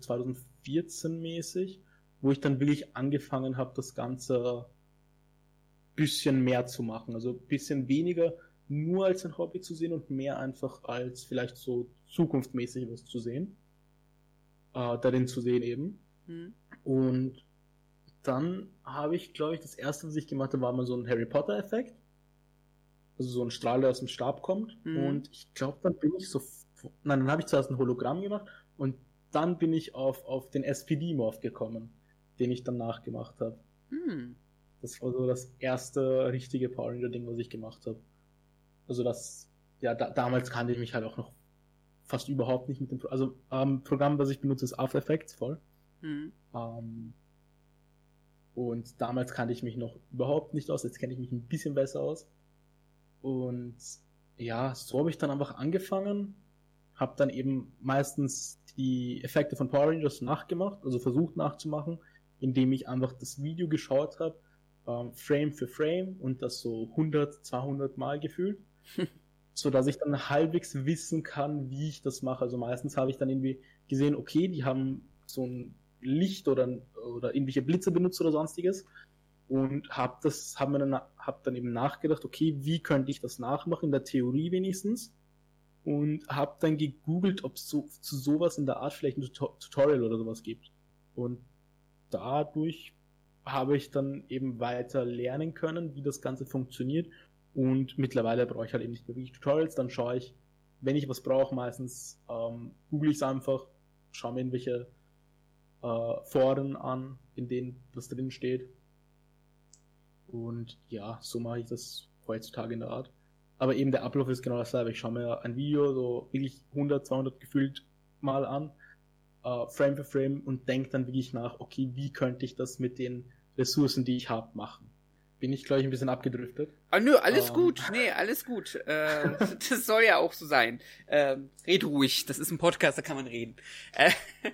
2014 mäßig, wo ich dann wirklich angefangen habe, das Ganze bisschen mehr zu machen. Also bisschen weniger nur als ein Hobby zu sehen und mehr einfach als vielleicht so zukunftmäßig was zu sehen. Äh, darin zu sehen eben. Mhm. Und dann habe ich, glaube ich, das erste, was ich gemacht habe, war mal so ein Harry Potter-Effekt. Also so ein Strahl, der aus dem Stab kommt. Mhm. Und ich glaube, dann bin ich so nein, dann habe ich zuerst ein Hologramm gemacht und dann bin ich auf, auf den SPD-Morph gekommen, den ich dann nachgemacht habe. Hm. Das war so das erste richtige Power Ranger-Ding, was ich gemacht habe. Also das, ja, da, damals kannte ich mich halt auch noch fast überhaupt nicht mit dem, Pro also ähm, Programm, was ich benutze, ist After Effects voll. Hm. Ähm, und damals kannte ich mich noch überhaupt nicht aus, jetzt kenne ich mich ein bisschen besser aus. Und ja, so habe ich dann einfach angefangen, habe dann eben meistens die Effekte von Power Rangers nachgemacht, also versucht nachzumachen, indem ich einfach das Video geschaut habe, ähm, Frame für Frame und das so 100, 200 Mal gefühlt, so dass ich dann halbwegs wissen kann, wie ich das mache. Also meistens habe ich dann irgendwie gesehen, okay, die haben so ein Licht oder, oder irgendwelche Blitze benutzt oder sonstiges. Und habe das, habe mir dann, hab dann eben nachgedacht, okay, wie könnte ich das nachmachen? In der Theorie wenigstens und habe dann gegoogelt, ob es so, zu sowas in der Art vielleicht ein Tutorial oder sowas gibt. Und dadurch habe ich dann eben weiter lernen können, wie das Ganze funktioniert. Und mittlerweile brauche ich halt eben nicht mehr wirklich Tutorials. Dann schaue ich, wenn ich was brauche, meistens ähm, google ich es einfach, schaue mir irgendwelche äh, Foren an, in denen das drin steht. Und ja, so mache ich das heutzutage in der Art. Aber eben der Ablauf ist genau dasselbe. Ich schaue mir ein Video so wirklich 100, 200 gefühlt mal an, äh, Frame für Frame und denke dann wirklich nach, okay, wie könnte ich das mit den Ressourcen, die ich habe, machen. Bin ich, glaube ich, ein bisschen abgedriftet. Ah, nö, alles ähm. gut. Nee, alles gut. Äh, das soll ja auch so sein. Ähm, red ruhig. Das ist ein Podcast, da kann man reden. Äh,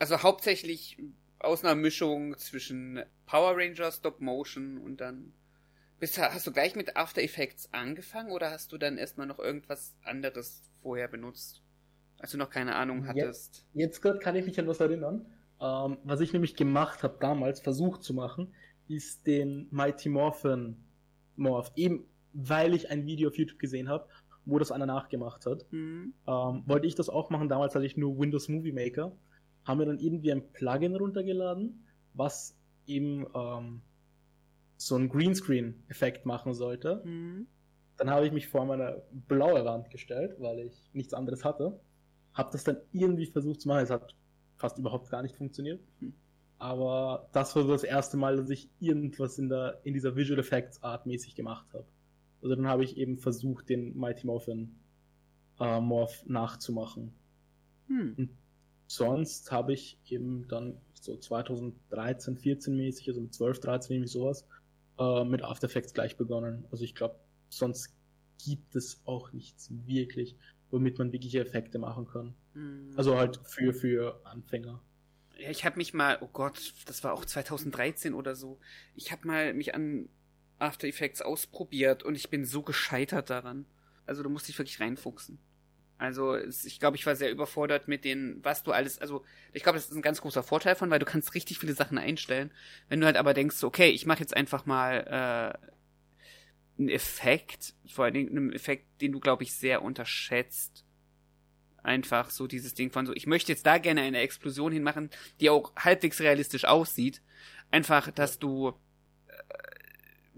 also hauptsächlich aus einer Mischung zwischen Power Rangers, Stop Motion und dann bist, hast du gleich mit After Effects angefangen oder hast du dann erstmal noch irgendwas anderes vorher benutzt? Als du noch keine Ahnung hattest. Jetzt, jetzt gerade kann ich mich an was erinnern. Ähm, was ich nämlich gemacht habe damals, versucht zu machen, ist den Mighty Morphin Morph. Eben weil ich ein Video auf YouTube gesehen habe, wo das einer nachgemacht hat. Mhm. Ähm, wollte ich das auch machen. Damals hatte ich nur Windows Movie Maker. Haben wir dann irgendwie ein Plugin runtergeladen, was eben ähm, so einen Greenscreen-Effekt machen sollte. Mhm. Dann habe ich mich vor meine blaue Wand gestellt, weil ich nichts anderes hatte. Habe das dann irgendwie versucht zu machen. Es hat fast überhaupt gar nicht funktioniert. Hm. Aber das war so das erste Mal, dass ich irgendwas in der in dieser Visual Effects Art mäßig gemacht habe. Also dann habe ich eben versucht, den Mighty Morphin äh, Morph nachzumachen. Hm. Sonst habe ich eben dann so 2013, 14 mäßig, also mit 12, 13 irgendwie sowas, äh, mit After Effects gleich begonnen. Also ich glaube, sonst gibt es auch nichts wirklich, womit man wirkliche Effekte machen kann. Hm. Also halt für, für Anfänger. Ja, ich habe mich mal, oh Gott, das war auch 2013 oder so. Ich habe mal mich an After Effects ausprobiert und ich bin so gescheitert daran. Also du musst dich wirklich reinfuchsen. Also ich glaube, ich war sehr überfordert mit den, was du alles, also ich glaube, das ist ein ganz großer Vorteil von, weil du kannst richtig viele Sachen einstellen. Wenn du halt aber denkst, okay, ich mache jetzt einfach mal äh, einen Effekt, vor allen Dingen einen Effekt, den du, glaube ich, sehr unterschätzt. Einfach so dieses Ding von so, ich möchte jetzt da gerne eine Explosion hinmachen, die auch halbwegs realistisch aussieht. Einfach, dass du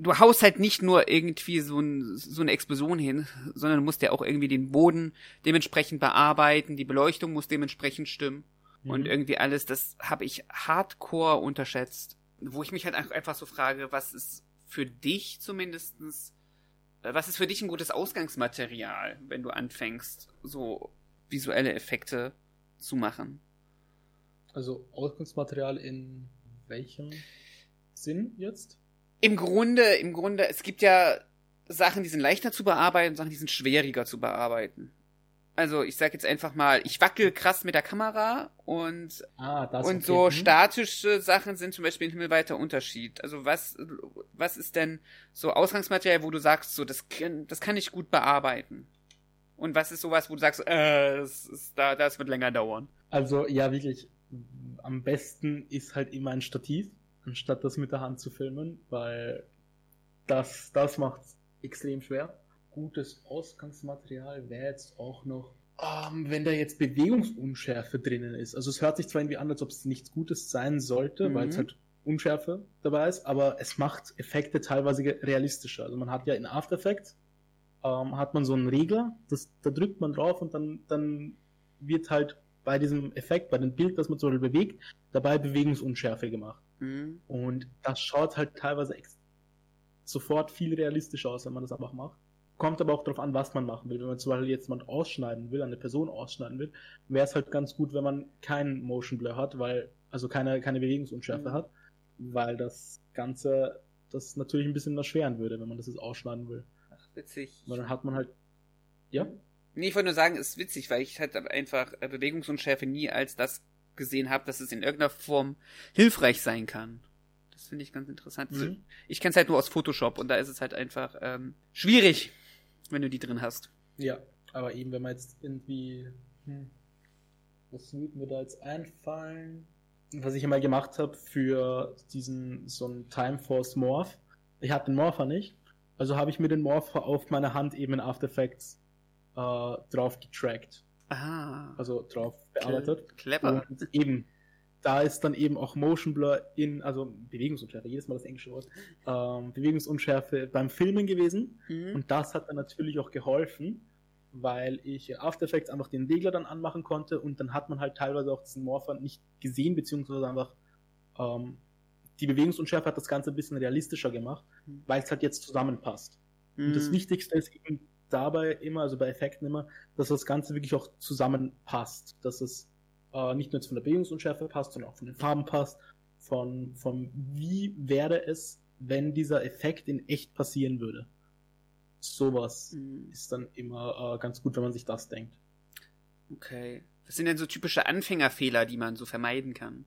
du haust halt nicht nur irgendwie so, ein, so eine Explosion hin, sondern du musst ja auch irgendwie den Boden dementsprechend bearbeiten, die Beleuchtung muss dementsprechend stimmen Mhm. und irgendwie alles, das habe ich hardcore unterschätzt. Wo ich mich halt einfach so frage, was ist für dich zumindestens, äh, was ist für dich ein gutes Ausgangsmaterial, wenn du anfängst, so visuelle Effekte zu machen? Also Ausgangsmaterial in welchem Sinn jetzt? Im Grunde, im Grunde, es gibt ja Sachen, die sind leichter zu bearbeiten, Sachen, die sind schwieriger zu bearbeiten. Also ich sag jetzt einfach mal, ich wackel krass mit der Kamera und Ah, und okay. so Mhm. statische Sachen sind zum Beispiel ein himmelweiter Unterschied. Also was was ist denn so Ausgangsmaterial, wo du sagst, so das kann, das kann ich gut bearbeiten? Und was ist sowas, wo du sagst, äh, das ist, da, das wird länger dauern? Also ja, wirklich. Am besten ist halt immer ein Stativ, anstatt das mit der Hand zu filmen, weil das, das macht extrem schwer. Gutes Ausgangsmaterial wäre jetzt auch noch, ähm, wenn da jetzt Bewegungsunschärfe drinnen ist. Also es hört sich zwar irgendwie an, als ob es nichts Gutes sein sollte, Mhm. weil es halt Unschärfe dabei ist, aber es macht Effekte teilweise realistischer. Also man hat ja in After Effects ähm, hat man so einen Regler, das, da drückt man drauf und dann, dann wird halt bei diesem Effekt, bei dem Bild, das man so bewegt, dabei Bewegungsunschärfe gemacht. Mhm. Und das schaut halt teilweise sofort viel realistischer aus, wenn man das einfach macht. Kommt aber auch darauf an, was man machen will. Wenn man zum Beispiel jetzt jemand ausschneiden will, eine Person ausschneiden will, wäre es halt ganz gut, wenn man keinen Motion Blur hat, weil, also keine, keine Bewegungsunschärfe Mhm. hat, weil das Ganze das natürlich ein bisschen erschweren würde, wenn man das jetzt ausschneiden will. Ach, witzig. Weil dann hat man halt, ja, Nee, ich wollte nur sagen, es ist witzig, weil ich halt einfach äh, Bewegungsunschärfe nie als das gesehen habe, dass es in irgendeiner Form hilfreich sein kann. Das finde ich ganz interessant. Also, Mhm. Ich kenne es halt nur aus Photoshop und da ist es halt einfach ähm, schwierig, wenn du die drin hast. Ja, aber eben, wenn man jetzt irgendwie. Hm, was würde mir da jetzt einfallen? Was ich einmal gemacht habe für diesen so einen Time Force Morph. Ich hatte den Morpher nicht. Also habe ich mir den Morpher auf meiner Hand eben in After Effects äh, drauf getrackt. Ah, Also drauf bearbeitet. clever. Und eben, da ist dann eben auch Motion Blur in, also Bewegungsunschärfe, jedes Mal das englische Wort, ähm, Bewegungsunschärfe beim Filmen gewesen. Mhm. Und das hat dann natürlich auch geholfen, weil ich After Effects einfach den Regler dann anmachen konnte und dann hat man halt teilweise auch diesen Morpher nicht gesehen, beziehungsweise einfach ähm, die Bewegungsunschärfe hat das Ganze ein bisschen realistischer gemacht, Mhm. weil es halt jetzt zusammenpasst. Und das Mhm. Wichtigste ist eben dabei immer, also bei Effekten immer, dass das Ganze wirklich auch zusammenpasst. Dass es äh, nicht nur jetzt von der Bewegungsunschärfe passt, sondern auch von den Farben passt, von, von wie wäre es, wenn dieser Effekt in echt passieren würde. Sowas Mhm. ist dann immer äh, ganz gut, wenn man sich das denkt. Okay. Was sind denn so typische Anfängerfehler, die man so vermeiden kann?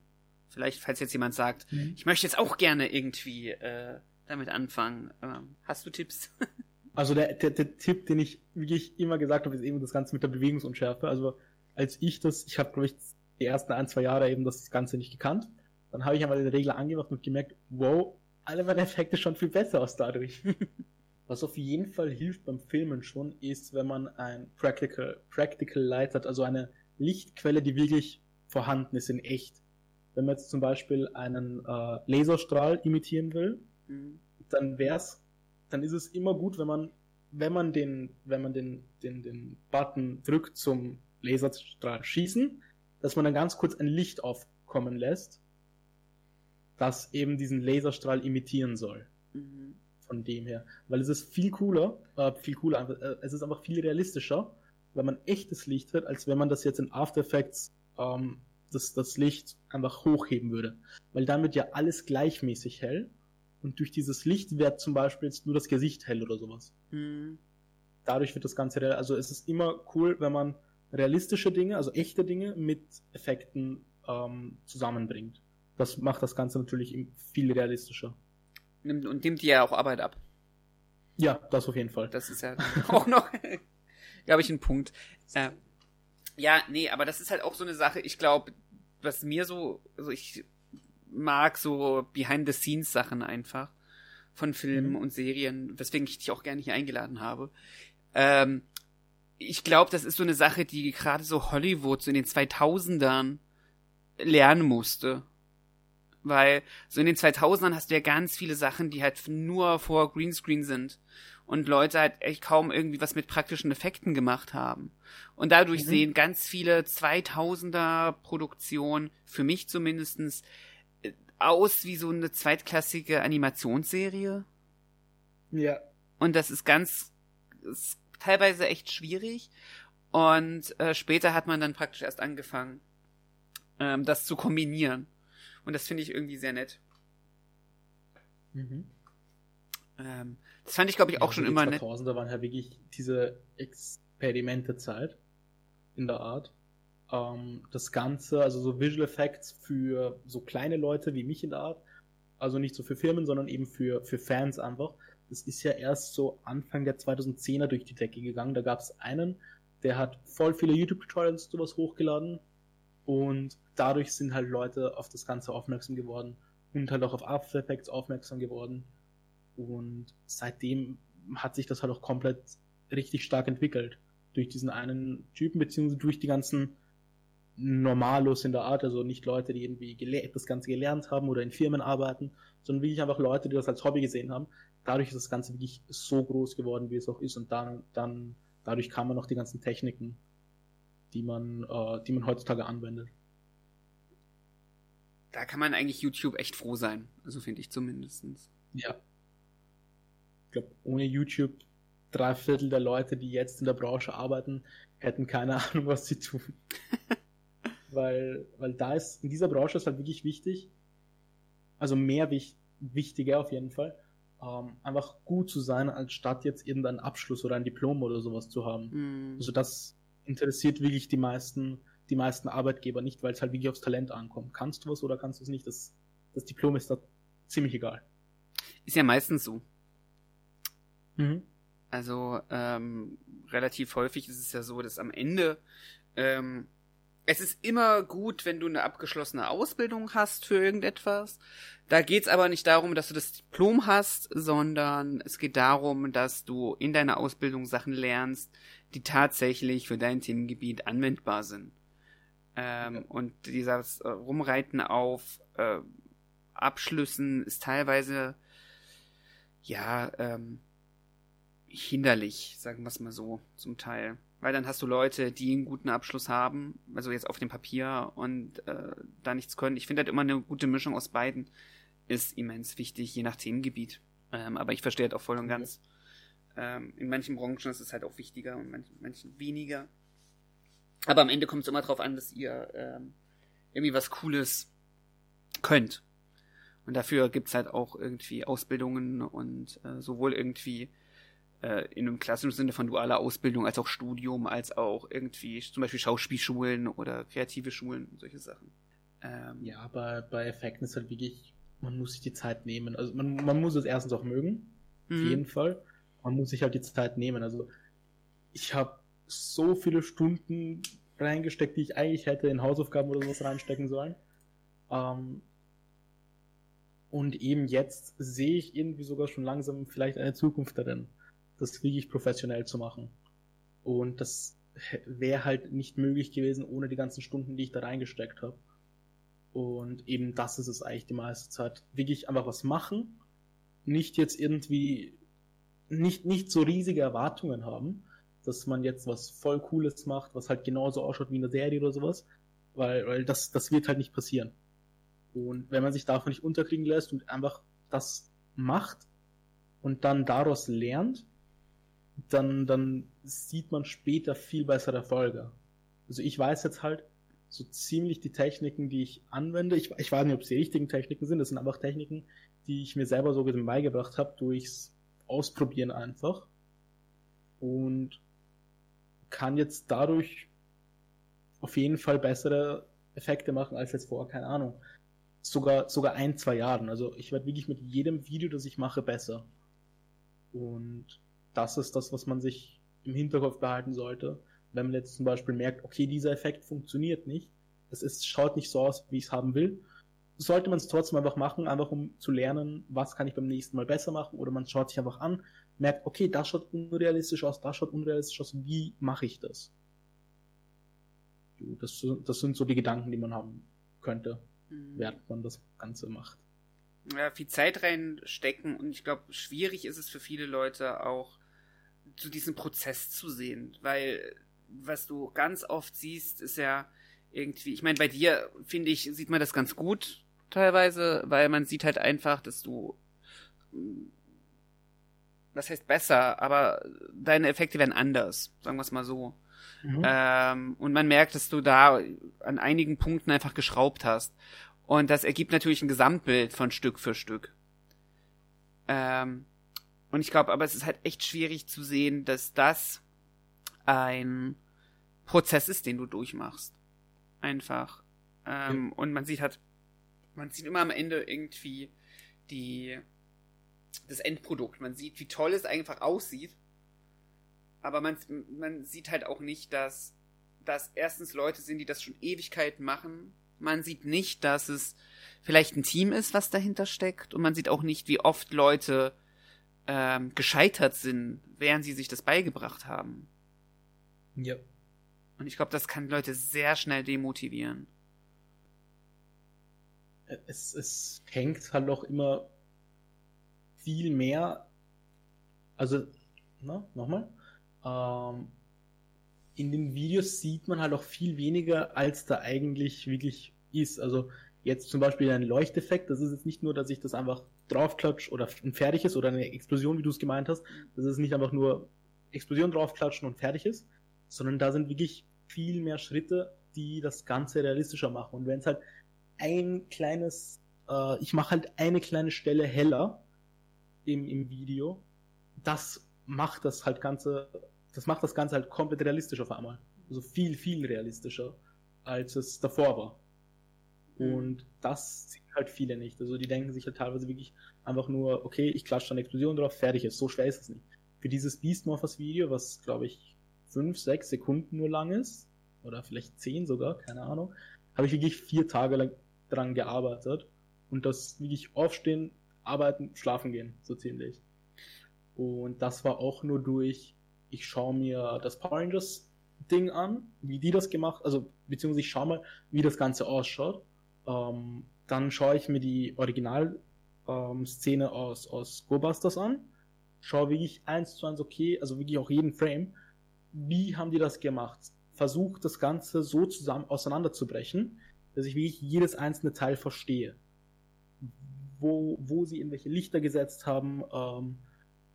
Vielleicht, falls jetzt jemand sagt, ich möchte jetzt auch gerne irgendwie äh, damit anfangen. Ähm, hast du Tipps? Also der, der, der Tipp, den ich wirklich immer gesagt habe, ist eben das Ganze mit der Bewegungsunschärfe. Also als ich das, ich habe glaube ich die ersten ein, zwei Jahre eben das Ganze nicht gekannt. Dann habe ich einmal den Regler angemacht und gemerkt, wow, alle meine Effekte schon viel besser aus dadurch. Was auf jeden Fall hilft beim Filmen schon, ist, wenn man ein Practical, Practical Light hat, also eine Lichtquelle, die wirklich vorhanden ist in echt. Wenn man jetzt zum Beispiel einen äh, Laserstrahl imitieren will, Mhm. dann wär's, dann ist es immer gut, wenn man, wenn man den, wenn man den, den, den Button drückt zum Laserstrahl schießen, dass man dann ganz kurz ein Licht aufkommen lässt, das eben diesen Laserstrahl imitieren soll. Mhm. Von dem her. Weil es ist viel cooler, äh, viel cooler, äh, es ist einfach viel realistischer, wenn man echtes Licht hat, als wenn man das jetzt in After Effects ähm, das, das Licht einfach hochheben würde. Weil dann wird ja alles gleichmäßig hell und durch dieses Licht wird zum Beispiel jetzt nur das Gesicht hell oder sowas. Mhm. Dadurch wird das Ganze real. Also es ist immer cool, wenn man realistische Dinge, also echte Dinge mit Effekten ähm, zusammenbringt. Das macht das Ganze natürlich viel realistischer. Nimmt, und nimmt dir ja auch Arbeit ab. Ja, das auf jeden Fall. Das ist ja auch noch, glaube ich, ein Punkt. Äh, ja, nee, aber das ist halt auch so eine Sache, ich glaube, was mir so, also ich mag so Behind-the-Scenes-Sachen einfach von Filmen Mhm. und Serien, weswegen ich dich auch gerne hier eingeladen habe. Ähm, ich glaube, das ist so eine Sache, die gerade so Hollywood so in den 2000ern lernen musste. Weil so in den 2000ern hast du ja ganz viele Sachen, die halt nur vor Greenscreen sind und Leute halt echt kaum irgendwie was mit praktischen Effekten gemacht haben. Und dadurch Mhm. sehen ganz viele 2000er Produktionen, für mich zumindestens, aus wie so eine zweitklassige Animationsserie. Ja. Und das ist ganz, ist teilweise echt schwierig. Und äh, später hat man dann praktisch erst angefangen, ähm, das zu kombinieren. Und das finde ich irgendwie sehr nett. Mhm. Ähm, das fand ich, glaube ich, auch Ja, schon immer nett. 2000er waren ja wirklich diese Experimentezeit in der Art. Ähm, das Ganze, also so Visual Effects für so kleine Leute wie mich in der Art, also nicht so für Firmen, sondern eben für, für Fans einfach. Das ist ja erst so Anfang der 2010er durch die Decke gegangen. Da gab es einen, der hat voll viele YouTube-Tutorials sowas hochgeladen und dadurch sind halt Leute auf das Ganze aufmerksam geworden und halt auch auf After Effects aufmerksam geworden. Und seitdem hat sich das halt auch komplett richtig stark entwickelt. Durch diesen einen Typen, beziehungsweise durch die ganzen Normalos in der Art, also nicht Leute, die irgendwie das Ganze gelernt haben oder in Firmen arbeiten, sondern wirklich einfach Leute, die das als Hobby gesehen haben. Dadurch ist das Ganze wirklich so groß geworden, wie es auch ist. Und dann, dann dadurch kamen noch die ganzen Techniken, die man, äh, die man heutzutage anwendet. Da kann man eigentlich YouTube echt froh sein. Also finde ich zumindestens. Ja. Ich glaube, ohne YouTube drei Viertel der Leute, die jetzt in der Branche arbeiten, hätten keine Ahnung, was sie tun. weil, weil da ist, in dieser Branche ist halt wirklich wichtig, also mehr wich, wichtiger auf jeden Fall, ähm, einfach gut zu sein, als statt jetzt irgendeinen Abschluss oder ein Diplom oder sowas zu haben. Hm. Also das interessiert wirklich die meisten, die meisten Arbeitgeber nicht, weil es halt wirklich aufs Talent ankommt. Kannst du was oder kannst du es nicht? Das, das Diplom ist da ziemlich egal. Ist ja meistens so. Mhm. Also ähm, relativ häufig ist es ja so, dass am Ende ähm, es ist immer gut, wenn du eine abgeschlossene Ausbildung hast für irgendetwas. Da geht's aber nicht darum, dass du das Diplom hast, sondern es geht darum, dass du in deiner Ausbildung Sachen lernst, die tatsächlich für dein Themengebiet anwendbar sind. Ähm, Ja. Und dieses äh, Rumreiten auf äh, Abschlüssen ist teilweise ja ähm, hinderlich, sagen wir es mal so, zum Teil. Weil dann hast du Leute, die einen guten Abschluss haben, also jetzt auf dem Papier und äh, da nichts können. Ich finde halt immer eine gute Mischung aus beiden ist immens wichtig, je nach Themengebiet. Ähm, aber ich verstehe halt auch voll und Ja. ganz. Ähm, in manchen Branchen ist es halt auch wichtiger und manchen, manchen weniger. Aber am Ende kommt es immer darauf an, dass ihr ähm, irgendwie was Cooles könnt. Und dafür gibt's halt auch irgendwie Ausbildungen und äh, sowohl irgendwie äh, in einem klassischen Sinne von dualer Ausbildung als auch Studium, als auch irgendwie zum Beispiel Schauspielschulen oder kreative Schulen und solche Sachen. Ähm, Ja, bei, bei Effekten ist halt wirklich, man muss sich die Zeit nehmen. Also man, man muss es erstens auch mögen, auf mhm. jeden Fall. Man muss sich halt die Zeit nehmen. Also ich habe so viele Stunden reingesteckt, die ich eigentlich hätte in Hausaufgaben oder sowas reinstecken sollen. Ähm, und eben jetzt sehe ich irgendwie sogar schon langsam vielleicht eine Zukunft darin, das wirklich professionell zu machen. Und das wäre halt nicht möglich gewesen ohne die ganzen Stunden, die ich da reingesteckt habe. Und eben das ist es eigentlich die meiste Zeit. Wirklich einfach was machen, nicht jetzt irgendwie, nicht, nicht so riesige Erwartungen haben, dass man jetzt was voll Cooles macht, was halt genauso ausschaut wie in der Serie oder sowas, weil, weil das, das wird halt nicht passieren. Und wenn man sich davon nicht unterkriegen lässt und einfach das macht und dann daraus lernt, dann, dann sieht man später viel bessere Erfolge. Also ich weiß jetzt halt so ziemlich die Techniken, die ich anwende. Ich, ich weiß nicht, ob es die richtigen Techniken sind. Das sind einfach Techniken, die ich mir selber so beigebracht habe durchs Ausprobieren einfach. Und kann jetzt dadurch auf jeden Fall bessere Effekte machen als jetzt vor, keine Ahnung, sogar, sogar ein, zwei Jahren. Also ich werde wirklich mit jedem Video, das ich mache, besser. Und das ist das, was man sich im Hinterkopf behalten sollte, wenn man jetzt zum Beispiel merkt, okay, dieser Effekt funktioniert nicht, es ist, schaut nicht so aus, wie ich es haben will, sollte man es trotzdem einfach machen, einfach um zu lernen, was kann ich beim nächsten Mal besser machen, oder man schaut sich einfach an, merkt, okay, das schaut unrealistisch aus, das schaut unrealistisch aus, wie mache ich das? Das, das sind so die Gedanken, die man haben könnte, mhm. während man das Ganze macht. Ja, viel Zeit reinstecken und ich glaube, schwierig ist es für viele Leute auch, zu diesem Prozess zu sehen, weil was du ganz oft siehst, ist ja irgendwie, ich meine, bei dir, finde ich, sieht man das ganz gut teilweise, weil man sieht halt einfach, dass du, was heißt besser, aber deine Effekte werden anders, sagen wir es mal so. Mhm. Ähm, und man merkt, dass du da an einigen Punkten einfach geschraubt hast. Und das ergibt natürlich ein Gesamtbild von Stück für Stück. Ähm, und ich glaube, aber es ist halt echt schwierig zu sehen, dass das ein Prozess ist, den du durchmachst. Einfach. Ähm, ja. Und man sieht halt, man sieht immer am Ende irgendwie die, das Endprodukt. Man sieht, wie toll es einfach aussieht. Aber man, man sieht halt auch nicht, dass, dass erstens Leute sind, die das schon Ewigkeiten machen. Man sieht nicht, dass es vielleicht ein Team ist, was dahinter steckt. Und man sieht auch nicht, wie oft Leute ähm, gescheitert sind, während sie sich das beigebracht haben. Ja. Und ich glaube, das kann Leute sehr schnell demotivieren. Es, es hängt halt auch immer viel mehr. Also, na, nochmal. Ähm, in den Videos sieht man halt auch viel weniger, als da eigentlich wirklich ist. Also jetzt zum Beispiel ein Leuchteffekt, das ist jetzt nicht nur, dass ich das einfach draufklatsch oder fertig ist oder eine Explosion, wie du es gemeint hast. Das ist nicht einfach nur Explosion draufklatschen und fertig ist, sondern da sind wirklich viel mehr Schritte, die das Ganze realistischer machen. Und wenn es halt ein kleines, äh, ich mache halt eine kleine Stelle heller im, im Video, das macht das halt Ganze, das macht das Ganze halt komplett realistisch auf einmal. Also viel, viel realistischer, als es davor war. Mhm. Und das sehen halt viele nicht. Also die denken sich halt teilweise wirklich einfach nur, okay, ich klatsche eine Explosion drauf, fertig ist. So schwer ist es nicht. Für dieses Beastmorphers Video, was glaube ich fünf, sechs Sekunden nur lang ist, oder vielleicht zehn sogar, keine Ahnung, habe ich wirklich vier Tage lang dran gearbeitet und das wirklich aufstehen, arbeiten, schlafen gehen, so ziemlich. Und das war auch nur durch, ich schaue mir das Power Rangers Ding an, wie die das gemacht, also beziehungsweise ich schaue mal, wie das Ganze ausschaut. Ähm, dann schaue ich mir die Original ähm, aus, aus Go-Busters an, schaue wirklich eins zu eins okay, also wirklich auch jeden Frame wie haben die das gemacht? Versucht das Ganze so zusammen auseinanderzubrechen, dass ich wirklich jedes einzelne Teil verstehe. Wo, wo sie irgendwelche Lichter gesetzt haben, ähm,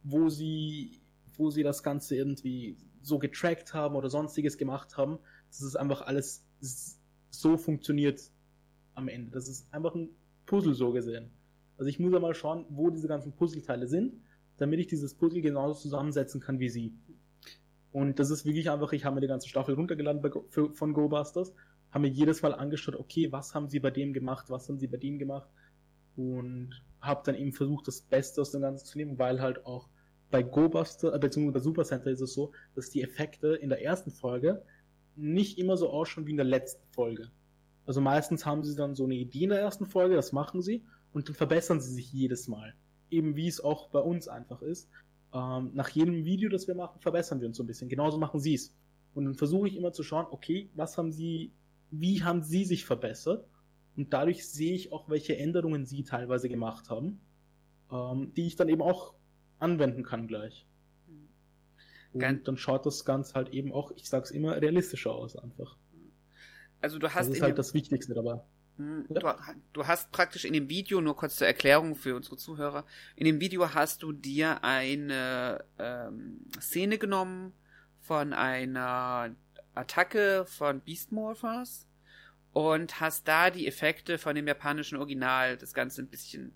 wo sie, wo sie das Ganze irgendwie so getrackt haben oder sonstiges gemacht haben, dass es einfach alles so funktioniert am Ende. Das ist einfach ein Puzzle so gesehen. Also ich muss ja mal schauen, wo diese ganzen Puzzleteile sind, damit ich dieses Puzzle genauso zusammensetzen kann wie sie. Und das ist wirklich einfach, ich habe mir die ganze Staffel runtergeladen bei, für, von GoBusters, habe mir jedes Mal angeschaut, okay, was haben sie bei dem gemacht, was haben sie bei dem gemacht und habe dann eben versucht, das Beste aus dem Ganzen zu nehmen, weil halt auch bei GoBuster, äh, beziehungsweise bei Super Center ist es so, dass die Effekte in der ersten Folge nicht immer so ausschauen wie in der letzten Folge. Also meistens haben sie dann so eine Idee in der ersten Folge, das machen sie und dann verbessern sie sich jedes Mal. Eben wie es auch bei uns einfach ist ähm, nach jedem Video, das wir machen, verbessern wir uns so ein bisschen. Genauso machen sie es. Und dann versuche ich immer zu schauen, okay, was haben sie, wie haben sie sich verbessert? Und dadurch sehe ich auch, welche Änderungen sie teilweise gemacht haben, ähm, die ich dann eben auch anwenden kann gleich. Und dann schaut das Ganze halt eben auch, ich sag's immer, realistischer aus einfach. Also du hast Das ist halt dem, das Wichtigste dabei. Hm, Ja. Du, du hast praktisch in dem Video, nur kurz zur Erklärung für unsere Zuhörer, in dem Video hast du dir eine ähm, Szene genommen von einer Attacke von Beast Morphers und hast da die Effekte von dem japanischen Original das Ganze ein bisschen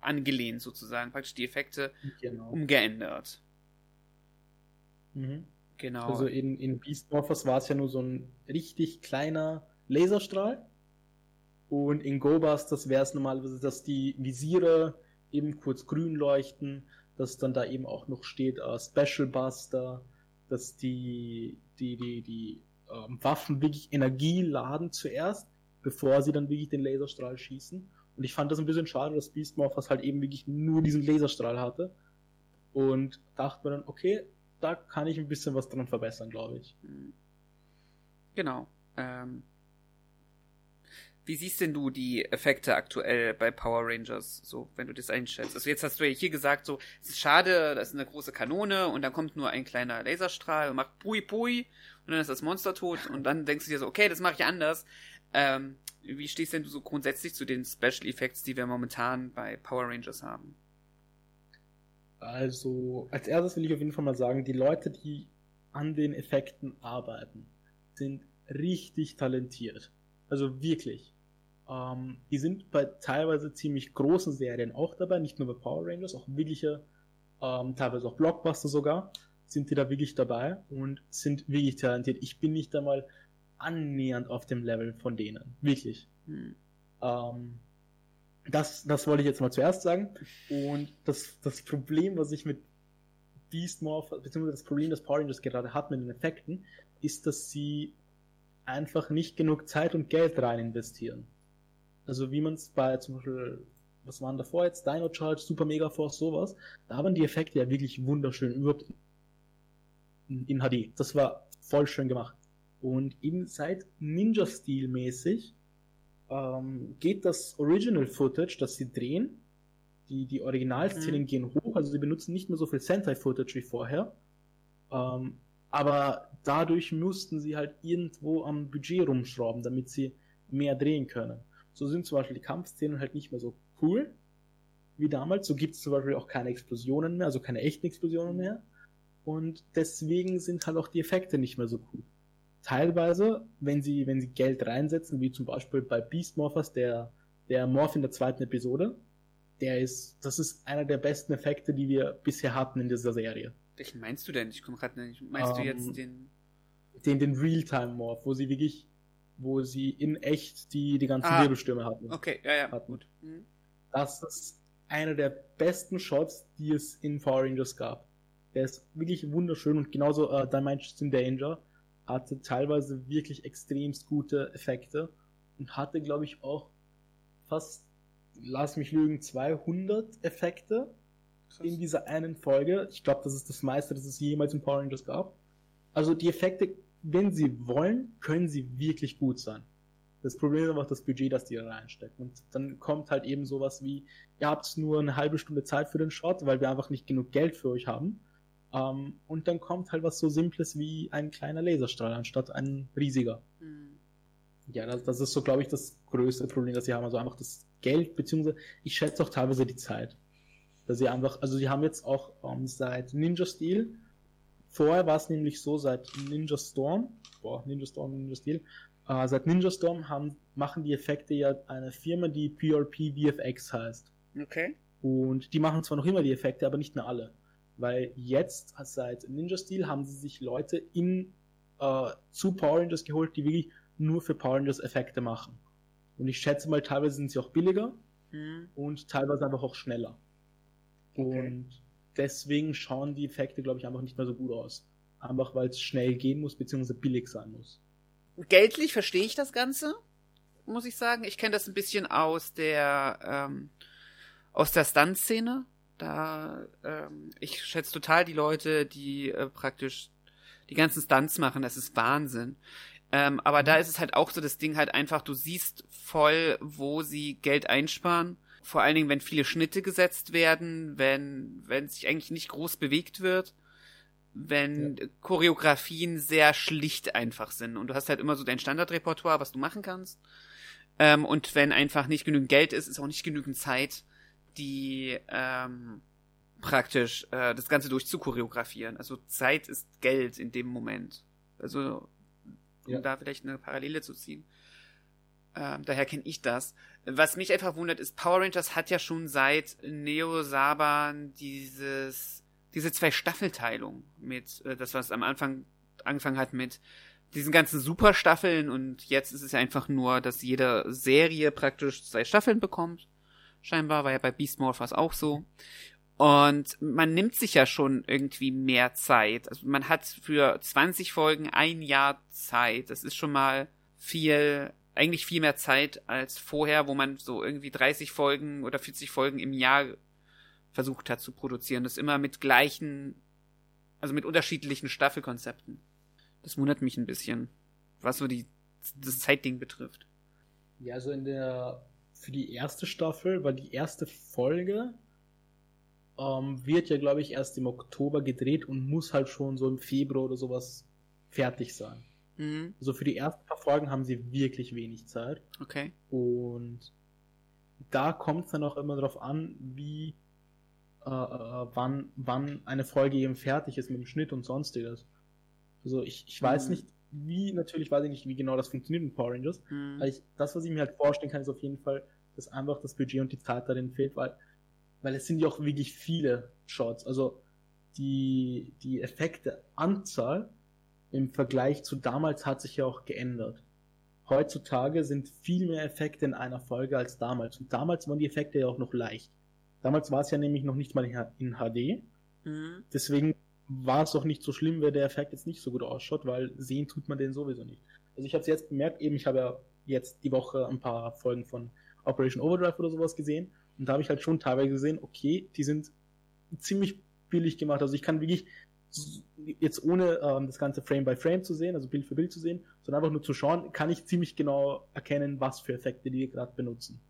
angelehnt sozusagen, praktisch die Effekte Genau. umgeändert. Mhm. Genau. Also in, in Beast Morphers war es ja nur so ein richtig kleiner Laserstrahl. Und in Go-Busters wäre es normalerweise, dass die Visiere eben kurz grün leuchten, dass dann da eben auch noch steht äh, Special Buster, dass die, die, die, die ähm, Waffen wirklich Energie laden zuerst, bevor sie dann wirklich den Laserstrahl schießen. Und ich fand das ein bisschen schade, dass Beast Morphers halt eben wirklich nur diesen Laserstrahl hatte. Und dachte mir dann, okay, da kann ich ein bisschen was dran verbessern, glaube ich. Hm. Genau. Ähm, wie siehst denn du die Effekte aktuell bei Power Rangers, so, wenn du das einschätzt? Also jetzt hast du ja hier gesagt, so, es ist schade, das ist eine große Kanone und dann kommt nur ein kleiner Laserstrahl und macht Pui Pui und dann ist das Monster tot und dann denkst du dir so, okay, das mache ich anders. Ähm, wie stehst denn du so grundsätzlich zu den Special Effects, die wir momentan bei Power Rangers haben? Also, als erstes will ich auf jeden Fall mal sagen, die Leute, die an den Effekten arbeiten, sind richtig talentiert. Also wirklich. Ähm, die sind bei teilweise ziemlich großen Serien auch dabei, nicht nur bei Power Rangers, auch wirkliche, ähm, teilweise auch Blockbuster sogar, sind die da wirklich dabei und sind wirklich talentiert. Ich bin nicht einmal annähernd auf dem Level von denen. Wirklich. Hm. Ähm, das, das wollte ich jetzt mal zuerst sagen. Und das, das Problem, was ich mit Beast Morph, beziehungsweise das Problem, das Power Rangers gerade hat mit den Effekten, ist, dass sie einfach nicht genug Zeit und Geld rein investieren. Also wie man es bei zum Beispiel, was waren davor jetzt, Dino Charge, Super Mega Force, sowas, da waren die Effekte ja wirklich wunderschön, überhaupt in, in HD. Das war voll schön gemacht. Und eben seit Ninja-Stil mäßig ähm, geht das Original Footage, das sie drehen, die, die Originalszenen Mhm. gehen hoch, also sie benutzen nicht mehr so viel Sentai-Footage wie vorher. Ähm, aber dadurch mussten sie halt irgendwo am Budget rumschrauben, damit sie mehr drehen können. So sind zum Beispiel die Kampfszenen halt nicht mehr so cool wie damals. So gibt es zum Beispiel auch keine Explosionen mehr, also keine echten Explosionen mehr. Und deswegen sind halt auch die Effekte nicht mehr so cool. Teilweise, wenn sie, wenn sie Geld reinsetzen, wie zum Beispiel bei Beast Morphers, der, der Morph in der zweiten Episode, der ist, das ist einer der besten Effekte, die wir bisher hatten in dieser Serie. Welchen meinst du denn? Ich komme gerade nicht. Meinst du Ähm, jetzt den. Den, den Realtime-Morph, wo sie wirklich, wo sie in echt die, die ganzen Ah. Wirbelstürme hatten. Okay, ja, ja, Hatten. gut. Hm. Das ist einer der besten Shots, die es in Power Rangers gab. Der ist wirklich wunderschön und genauso äh, Dimensions in Danger hatte teilweise wirklich extremst gute Effekte und hatte, glaube ich, auch fast, lass mich lügen, 200 Effekte in dieser einen Folge. Ich glaube, das ist das meiste, das es jemals in Power Rangers gab. Also die Effekte, wenn sie wollen, können sie wirklich gut sein. Das Problem ist einfach das Budget, das die da reinstecken. Und dann kommt halt eben sowas wie, ihr habt nur eine halbe Stunde Zeit für den Shot, weil wir einfach nicht genug Geld für euch haben. Ähm, und dann kommt halt was so Simples wie ein kleiner Laserstrahl anstatt ein riesiger. Hm. Ja, das, das ist so, glaube ich, das größte Problem, das sie haben. Also einfach das Geld, beziehungsweise ich schätze auch teilweise die Zeit. Dass sie einfach, also sie haben jetzt auch ähm, seit Ninja Steel, vorher war es nämlich so, seit Ninja Storm, boah, Ninja Storm, Ninja Steel, äh, seit Ninja Storm haben, machen die Effekte ja eine Firma, die PRP VFX heißt. Okay. Und die machen zwar noch immer die Effekte, aber nicht mehr alle. Weil jetzt, seit Ninja Steel, haben sie sich Leute in, äh, zu Power Rangers geholt, die wirklich nur für Power Rangers Effekte machen. Und ich schätze mal, teilweise sind sie auch billiger Hm. und teilweise einfach auch schneller. Okay. Und deswegen schauen die Effekte, glaube ich, einfach nicht mehr so gut aus. Einfach weil es schnell gehen muss, beziehungsweise billig sein muss. Geldlich verstehe ich das Ganze, muss ich sagen. Ich kenne das ein bisschen aus der ähm, aus der Stunt-Szene. Da ähm, ich schätze total die Leute, die äh, praktisch die ganzen Stunts machen. Das ist Wahnsinn. Ähm, aber da ist es halt auch so das Ding halt einfach, du siehst voll, wo sie Geld einsparen. Vor allen Dingen, wenn viele Schnitte gesetzt werden, wenn wenn sich eigentlich nicht groß bewegt wird. wenn ja. Choreografien sehr schlicht einfach sind und du hast halt immer so dein Standardrepertoire, was du machen kannst. Ähm, und wenn einfach nicht genügend Geld ist, ist auch nicht genügend Zeit, die ähm, praktisch äh, das Ganze durchzuchoreografieren. Also Zeit ist Geld in dem Moment. Also um ja. da vielleicht eine Parallele zu ziehen. Ähm, daher kenne ich das. Was mich einfach wundert, ist, Power Rangers hat ja schon seit Neo Saban dieses, diese zwei Staffelteilungen mit, äh, das was am Anfang angefangen hat mit diesen ganzen Superstaffeln und jetzt ist es ja einfach nur, dass jede Serie praktisch zwei Staffeln bekommt. Scheinbar war ja bei Beast Morphers auch so. Und man nimmt sich ja schon irgendwie mehr Zeit. Also man hat für 20 Folgen ein Jahr Zeit. Das ist schon mal viel eigentlich viel mehr Zeit als vorher, wo man so irgendwie 30 Folgen oder 40 Folgen im Jahr versucht hat zu produzieren. Das immer mit gleichen, also mit unterschiedlichen Staffelkonzepten. Das wundert mich ein bisschen, was so die, das Zeitding betrifft. Ja, also in der, für die erste Staffel war die erste Folge, ähm, wird ja, glaube ich, erst im Oktober gedreht und muss halt schon so im Februar oder sowas fertig sein. Mhm. Also für die ersten paar Folgen haben sie wirklich wenig Zeit. Okay. Und da kommt es dann auch immer darauf an, wie äh, äh, wann, wann eine Folge eben fertig ist mit dem Schnitt und sonstiges. Also ich, ich weiß mhm. nicht, wie, natürlich weiß ich nicht, wie genau das funktioniert mit Power Rangers. Mhm. Aber ich, das, was ich mir halt vorstellen kann, ist auf jeden Fall, dass einfach das Budget und die Zeit darin fehlt, weil, weil es sind ja auch wirklich viele Shots. Also die, die Effekte-Anzahl im Vergleich zu damals hat sich ja auch geändert. Heutzutage sind viel mehr Effekte in einer Folge als damals. Und damals waren die Effekte ja auch noch leicht. Damals war es ja nämlich noch nicht mal in HD. Mhm. Deswegen war es doch nicht so schlimm, wenn der Effekt jetzt nicht so gut ausschaut, weil sehen tut man den sowieso nicht. Also ich habe es jetzt bemerkt, eben ich habe ja jetzt die Woche ein paar Folgen von Operation Overdrive oder sowas gesehen und da habe ich halt schon teilweise gesehen, okay, die sind ziemlich billig gemacht. Also ich kann wirklich jetzt ohne ähm, das Ganze Frame by Frame zu sehen, also Bild für Bild zu sehen, sondern einfach nur zu schauen, kann ich ziemlich genau erkennen, was für Effekte die gerade benutzen.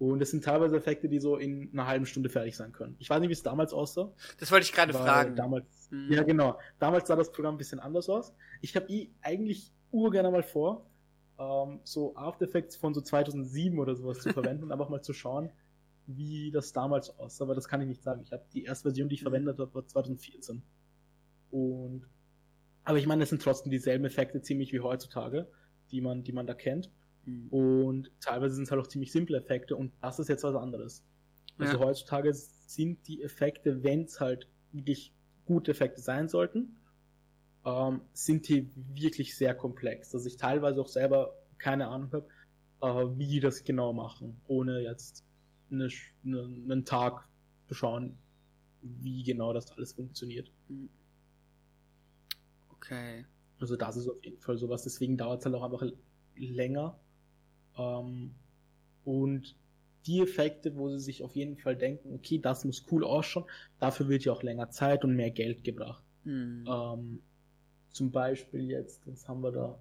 Und es sind teilweise Effekte, die so in einer halben Stunde fertig sein können. Ich weiß nicht, wie es damals aussah. Das wollte ich gerade fragen. Damals, hm. Ja, genau. Damals sah das Programm ein bisschen anders aus. Ich habe eh eigentlich urgerne mal vor, ähm, so After Effects von so 2007 oder sowas zu verwenden und einfach mal zu schauen, wie das damals aussah. Aber das kann ich nicht sagen. Ich habe die erste Version, die ich verwendet habe, war 2014. Und aber ich meine, es sind trotzdem dieselben Effekte ziemlich wie heutzutage, die man, die man da kennt. Mhm. Und teilweise sind es halt auch ziemlich simple Effekte und das ist jetzt was anderes. Also ja. heutzutage sind die Effekte, wenn es halt wirklich gute Effekte sein sollten, ähm, sind die wirklich sehr komplex, dass ich teilweise auch selber keine Ahnung habe, äh, wie die das genau machen, ohne jetzt eine, eine, einen Tag zu schauen, wie genau das alles funktioniert. Mhm. Okay. Also das ist auf jeden Fall sowas, deswegen dauert es halt auch einfach länger. Ähm, und die Effekte, wo sie sich auf jeden Fall denken, okay, das muss cool ausschauen, dafür wird ja auch länger Zeit und mehr Geld gebracht. Mhm. Ähm, zum Beispiel jetzt, was haben wir da?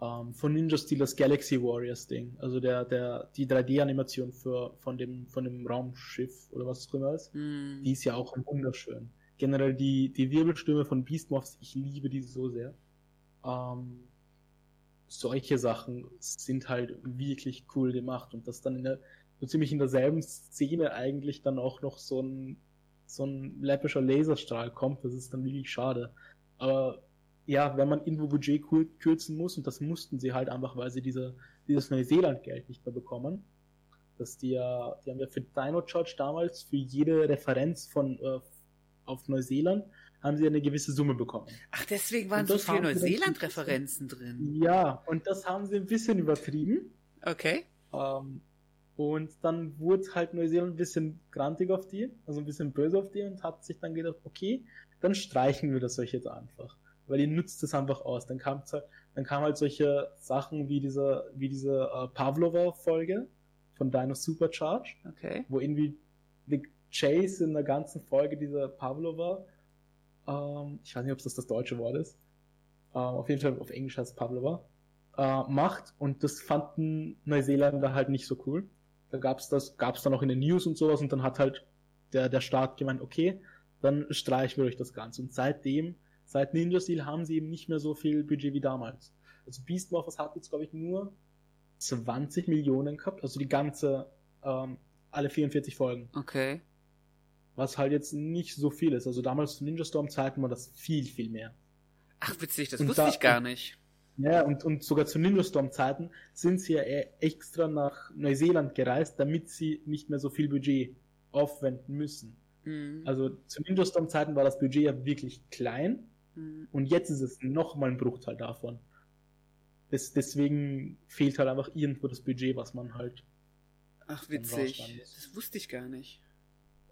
Ähm, von Ninja Steelers Galaxy Warriors Ding. Also der, der, die 3D-Animation für, von dem, von dem Raumschiff oder was auch immer ist. Mhm. Die ist ja auch wunderschön generell die, die Wirbelstürme von Beastmorphs, ich liebe die so sehr. Ähm, solche Sachen sind halt wirklich cool gemacht und das dann in der, so ziemlich in derselben Szene eigentlich dann auch noch so ein, so ein läppischer Laserstrahl kommt, das ist dann wirklich schade. Aber ja, wenn man irgendwo Budget kürzen muss, und das mussten sie halt einfach, weil sie diese, dieses Neuseeland-Geld nicht mehr bekommen, dass die ja, die haben ja für Dino Charge damals für jede Referenz von, äh, auf Neuseeland haben sie eine gewisse Summe bekommen. Ach, deswegen waren so viele Neuseeland-Referenzen drin. Ja, und das haben sie ein bisschen übertrieben. Okay. Ähm, und dann wurde halt Neuseeland ein bisschen grantig auf die, also ein bisschen böse auf die und hat sich dann gedacht, okay, dann streichen wir das euch jetzt einfach. Weil ihr nutzt es einfach aus. Dann kam halt, dann kam halt solche Sachen wie diese, wie diese äh, Pavlova-Folge von Dino Supercharge. Okay. Wo irgendwie Chase in der ganzen Folge dieser Pavlova, ähm, ich weiß nicht, ob das das deutsche Wort ist, äh, auf jeden Fall auf Englisch heißt Pavlova, äh, macht und das fanden Neuseeländer halt nicht so cool. Da gab's das, gab's dann auch in den News und sowas und dann hat halt der, der Staat gemeint, okay, dann streichen wir euch das Ganze. Und seitdem, seit Ninja Steel haben sie eben nicht mehr so viel Budget wie damals. Also Beast Morphers hat jetzt, glaube ich, nur 20 Millionen gehabt, also die ganze, ähm, alle 44 Folgen. Okay. Was halt jetzt nicht so viel ist. Also damals zu Ninja Storm zeigten wir das viel, viel mehr. Ach, witzig, das Und wusste da- ich gar nicht. Ja, und, und sogar zu Ninja Storm Zeiten sind sie ja extra nach Neuseeland gereist, damit sie nicht mehr so viel Budget aufwenden müssen. Mhm. Also zu Ninja Storm Zeiten war das Budget ja wirklich klein Mhm. und jetzt ist es noch mal ein Bruchteil davon. Das, deswegen fehlt halt einfach irgendwo das Budget, was man halt. Ach, witzig. Das wusste ich gar nicht.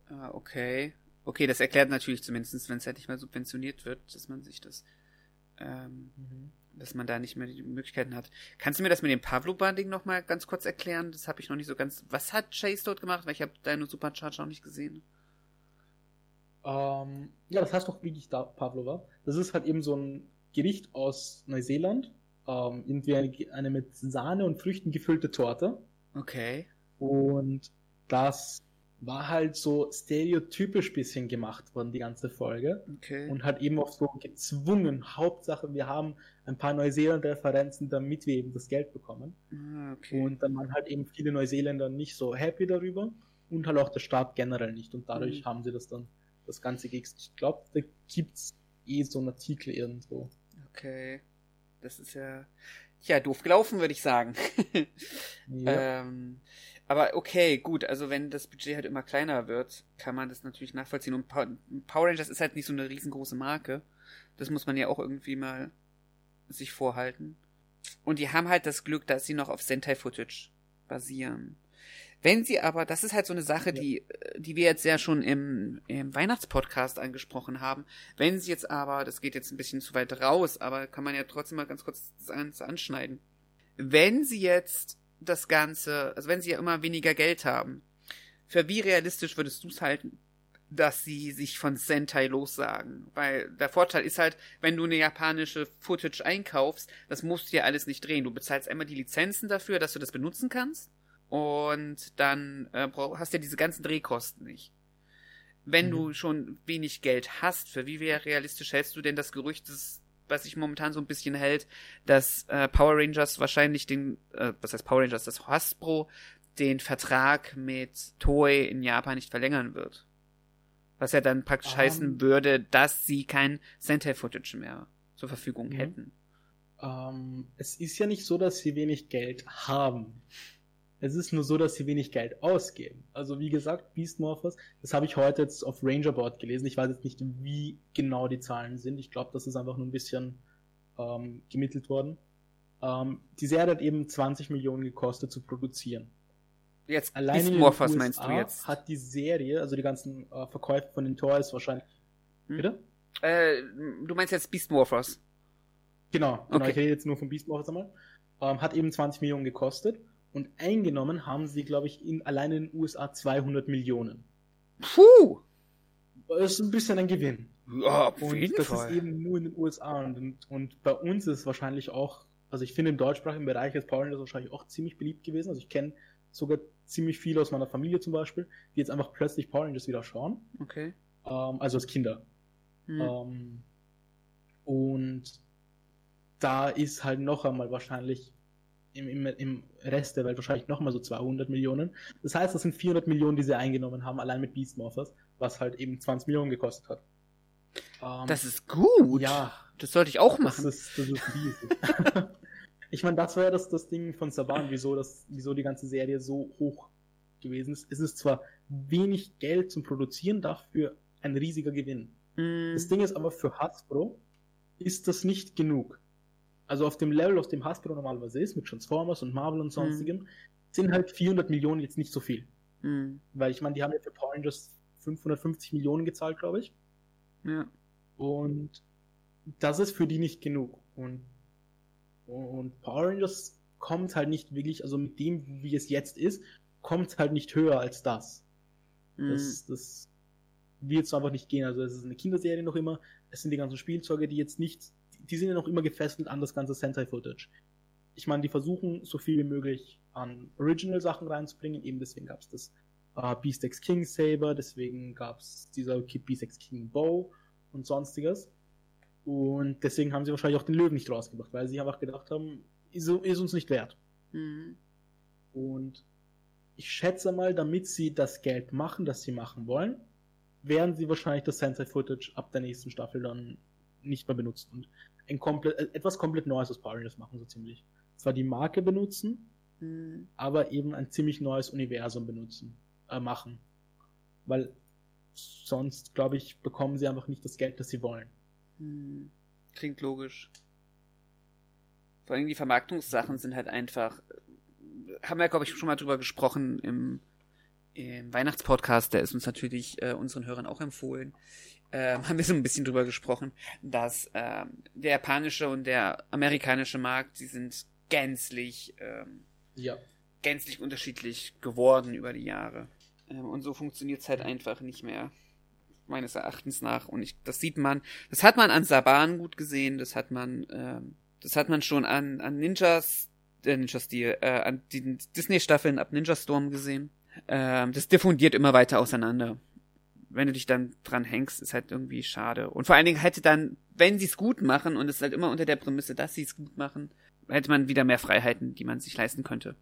Ah, okay. Okay, das erklärt natürlich zumindest, wenn es halt nicht mehr subventioniert wird, dass man sich das, ähm, dass man da nicht mehr die Möglichkeiten hat. Kannst du mir das mit dem Pavlo-Banding nochmal ganz kurz erklären? Das habe ich noch nicht so ganz. Was hat Chase dort gemacht? Weil ich habe deine Supercharge noch nicht gesehen. Ähm, ja, das heißt doch wirklich da Pavlova. Das ist halt eben so ein Gericht aus Neuseeland. Ähm, irgendwie eine, eine mit Sahne und Früchten gefüllte Torte. Okay. Und das war halt so stereotypisch bisschen gemacht worden, die ganze Folge. Okay. Und hat eben auch so gezwungen, Hauptsache, wir haben ein paar Neuseeland-Referenzen, damit wir eben das Geld bekommen. ah, okay. Und dann waren halt eben viele Neuseeländer nicht so happy darüber und halt auch der Staat generell nicht. Und dadurch Mhm. haben sie das dann, das Ganze gext. Ich glaube, da gibt's eh so einen Artikel irgendwo. okay. Das ist ja, ja, doof gelaufen, würde ich sagen. Ja. Ähm, aber okay, gut, also wenn das Budget halt immer kleiner wird, kann man das natürlich nachvollziehen. Und Power Rangers ist halt nicht so eine riesengroße Marke. Das muss man ja auch irgendwie mal sich vorhalten. Und die haben halt das Glück, dass sie noch auf Sentai-Footage basieren. Wenn sie aber, das ist halt so eine Sache, Ja. die, die wir jetzt ja schon im, im Weihnachtspodcast angesprochen haben. Wenn sie jetzt aber, das geht jetzt ein bisschen zu weit raus, aber kann man ja trotzdem mal ganz kurz das Ganze anschneiden. Wenn sie jetzt das Ganze, also wenn sie ja immer weniger Geld haben, für wie realistisch würdest du es halten, dass sie sich von Sentai lossagen? Weil der Vorteil ist halt, wenn du eine japanische Footage einkaufst, das musst du ja alles nicht drehen. Du bezahlst einmal die Lizenzen dafür, dass du das benutzen kannst und dann äh, hast du ja diese ganzen Drehkosten nicht. Wenn Mhm. du schon wenig Geld hast, für wie realistisch hältst du denn das Gerücht, das, was sich momentan so ein bisschen hält, dass äh, Power Rangers wahrscheinlich den, äh, was heißt Power Rangers, dass Hasbro den Vertrag mit Toei in Japan nicht verlängern wird. Was ja dann praktisch Ähm. heißen würde, dass sie kein Sentai-Footage mehr zur Verfügung Mhm. hätten. Ähm, es ist ja nicht so, dass sie wenig Geld haben. Es ist nur so, dass sie wenig Geld ausgeben. Also wie gesagt, Beast Morphers, das habe ich heute jetzt auf Rangerboard gelesen. Ich weiß jetzt nicht, wie genau die Zahlen sind. Ich glaube, das ist einfach nur ein bisschen ähm, gemittelt worden. Ähm, die Serie hat eben 20 Millionen gekostet zu produzieren. Jetzt Allein Beast Morphers USA meinst du jetzt? hat die Serie, also die ganzen äh, Verkäufe von den Toys wahrscheinlich. Hm? Bitte? Äh, du meinst jetzt Beast Morphers? Genau, genau Okay. ich rede jetzt nur von Beast Morphers einmal. Ähm, hat eben 20 Millionen gekostet und eingenommen haben sie, glaube ich, in, allein in den USA 200 Millionen. Puh! Das ist ein bisschen ein Gewinn. Ja, auf Und jeden das Fall. ist eben nur in den USA und, und, bei uns ist es wahrscheinlich auch, also ich finde im deutschsprachigen Bereich ist Power Rangers wahrscheinlich auch ziemlich beliebt gewesen. Also ich kenne sogar ziemlich viele aus meiner Familie zum Beispiel, die jetzt einfach plötzlich Power Rangers wieder schauen. okay. Ähm, also als Kinder. Hm. Ähm, und da ist halt noch einmal wahrscheinlich im, im, im Rest der Welt wahrscheinlich noch mal so 200 Millionen. Das heißt, das sind 400 Millionen, die sie eingenommen haben, allein mit Beast Morphers, was halt eben 20 Millionen gekostet hat. Ähm, Das ist gut. ja, Das sollte ich auch das machen. ist, das ist riesig. ich meine, das war ja das, das Ding von Saban, wieso, das, wieso die ganze Serie so hoch gewesen ist. Es ist zwar wenig Geld zum Produzieren, dafür ein riesiger Gewinn. Hm. Das Ding ist aber für Hasbro ist das nicht genug. Also auf dem Level, auf dem Hasbro normalerweise ist, mit Transformers und Marvel und sonstigem, sind halt 400 Millionen jetzt nicht so viel. Hm. Weil ich meine, die haben ja für Power Rangers 550 Millionen gezahlt, glaube ich. Ja. Und das ist für die nicht genug. Und, und Power Rangers kommt halt nicht wirklich, also mit dem, wie es jetzt ist, kommt halt nicht höher als das. Hm. Das, das wird so einfach nicht gehen. Also es ist eine Kinderserie noch immer. Es sind die ganzen Spielzeuge, die jetzt nicht, die sind ja noch immer gefesselt an das ganze Sentai-Footage. Ich meine, die versuchen so viel wie möglich an Original-Sachen reinzubringen. Eben deswegen gab es das äh, Beast X King Saber, deswegen gab es dieser Beast X King Bow und sonstiges. Und deswegen haben sie wahrscheinlich auch den Löwen nicht rausgebracht, weil sie einfach gedacht haben, ist, ist uns nicht wert. Mhm. Und ich schätze mal, damit sie das Geld machen, das sie machen wollen, werden sie wahrscheinlich das Sensei Footage ab der nächsten Staffel dann nicht mehr benutzen und ein komplett, äh, etwas komplett Neues aus Power Rangers machen, so ziemlich. Zwar die Marke benutzen, Mhm. aber eben ein ziemlich neues Universum benutzen, äh, machen. Weil sonst, glaube ich, bekommen sie einfach nicht das Geld, das sie wollen. Hm. Klingt logisch. Vor allem die Vermarktungssachen sind halt einfach. Haben wir, glaube ich, schon mal drüber gesprochen im, im Weihnachtspodcast, der ist uns natürlich äh, unseren Hörern auch empfohlen. Ähm, haben wir so ein bisschen drüber gesprochen, dass ähm, der japanische und der amerikanische Markt, die sind gänzlich, ähm, Ja. gänzlich unterschiedlich geworden über die Jahre. Ähm, und so funktioniert's halt einfach nicht mehr meines Erachtens nach. Und ich, das sieht man, das hat man an Saban gut gesehen, das hat man, ähm, das hat man schon an, an Ninjas, äh, Ninja Steel, äh, an den Disney-Staffeln ab Ninja Storm gesehen. Ähm, das diffundiert immer weiter auseinander. Wenn du dich dann dran hängst, ist halt irgendwie schade. Und vor allen Dingen hätte dann, wenn sie es gut machen, und es ist halt immer unter der Prämisse, dass sie es gut machen, hätte man wieder mehr Freiheiten, die man sich leisten könnte.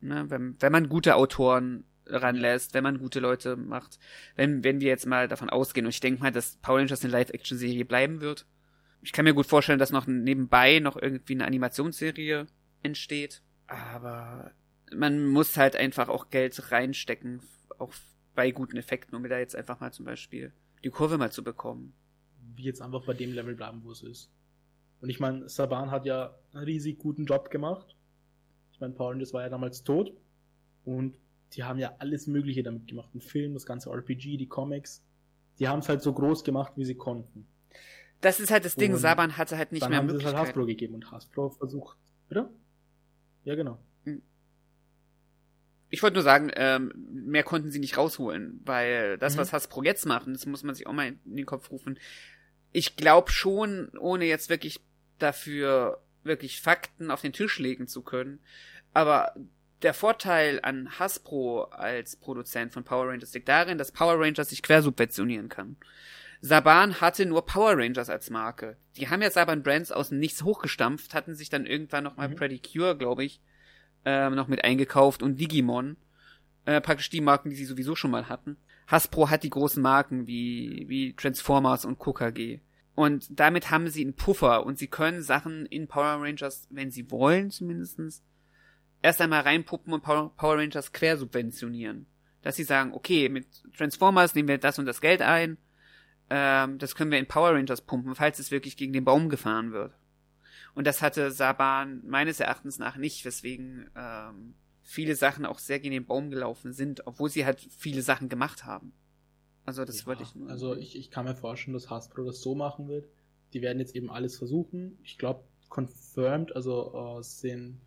Ne? Wenn, wenn man gute Autoren ranlässt, wenn man gute Leute macht, wenn, wenn wir jetzt mal davon ausgehen, und ich denke mal, dass Power Rangers eine Live-Action-Serie bleiben wird. Ich kann mir gut vorstellen, dass noch nebenbei noch irgendwie eine Animationsserie entsteht. Aber man muss halt einfach auch Geld reinstecken, auch bei guten Effekten, um da jetzt einfach mal zum Beispiel die Kurve mal zu bekommen. Wie jetzt einfach bei dem Level bleiben, wo es ist. Und ich meine, Saban hat ja einen riesig guten Job gemacht. Ich meine, Power Rangers war ja damals tot. Und die haben ja alles Mögliche damit gemacht. Ein Film, das ganze RPG, die Comics. Die haben es halt so groß gemacht, wie sie konnten. Das ist halt das Ding, Und Saban hatte halt nicht Dann mehr haben sie es halt Möglichkeiten. Hasbro gegeben und Hasbro versucht. Bitte? Ja, genau. Ich wollte nur sagen, ähm, mehr konnten sie nicht rausholen, weil das, Mhm. was Hasbro jetzt machen, das muss man sich auch mal in den Kopf rufen. Ich glaube schon, ohne jetzt wirklich dafür wirklich Fakten auf den Tisch legen zu können, aber der Vorteil an Hasbro als Produzent von Power Rangers liegt darin, dass Power Rangers sich quersubventionieren kann. Saban hatte nur Power Rangers als Marke. Die haben ja Saban Brands aus dem Nichts hochgestampft, hatten sich dann irgendwann nochmal Mhm. Predicure, glaube ich, ähm, noch mit eingekauft und Digimon. Äh, praktisch die Marken, die sie sowieso schon mal hatten. Hasbro hat die großen Marken wie, wie Transformers und KKG. Und damit haben sie einen Puffer und sie können Sachen in Power Rangers, wenn sie wollen zumindestens, erst einmal reinpuppen und Power, Rangers quersubventionieren. Dass sie sagen, okay, mit Transformers nehmen wir das und das Geld ein, ähm, das können wir in Power Rangers pumpen, falls es wirklich gegen den Baum gefahren wird. Und das hatte Saban meines Erachtens nach nicht, weswegen ähm, viele Sachen auch sehr gegen den Baum gelaufen sind, obwohl sie halt viele Sachen gemacht haben. Also das Ja, wollte ich nur. Also ich, ich kann mir vorstellen, dass Hasbro das so machen wird. Die werden jetzt eben alles versuchen. Ich glaube, confirmed, also äh, sind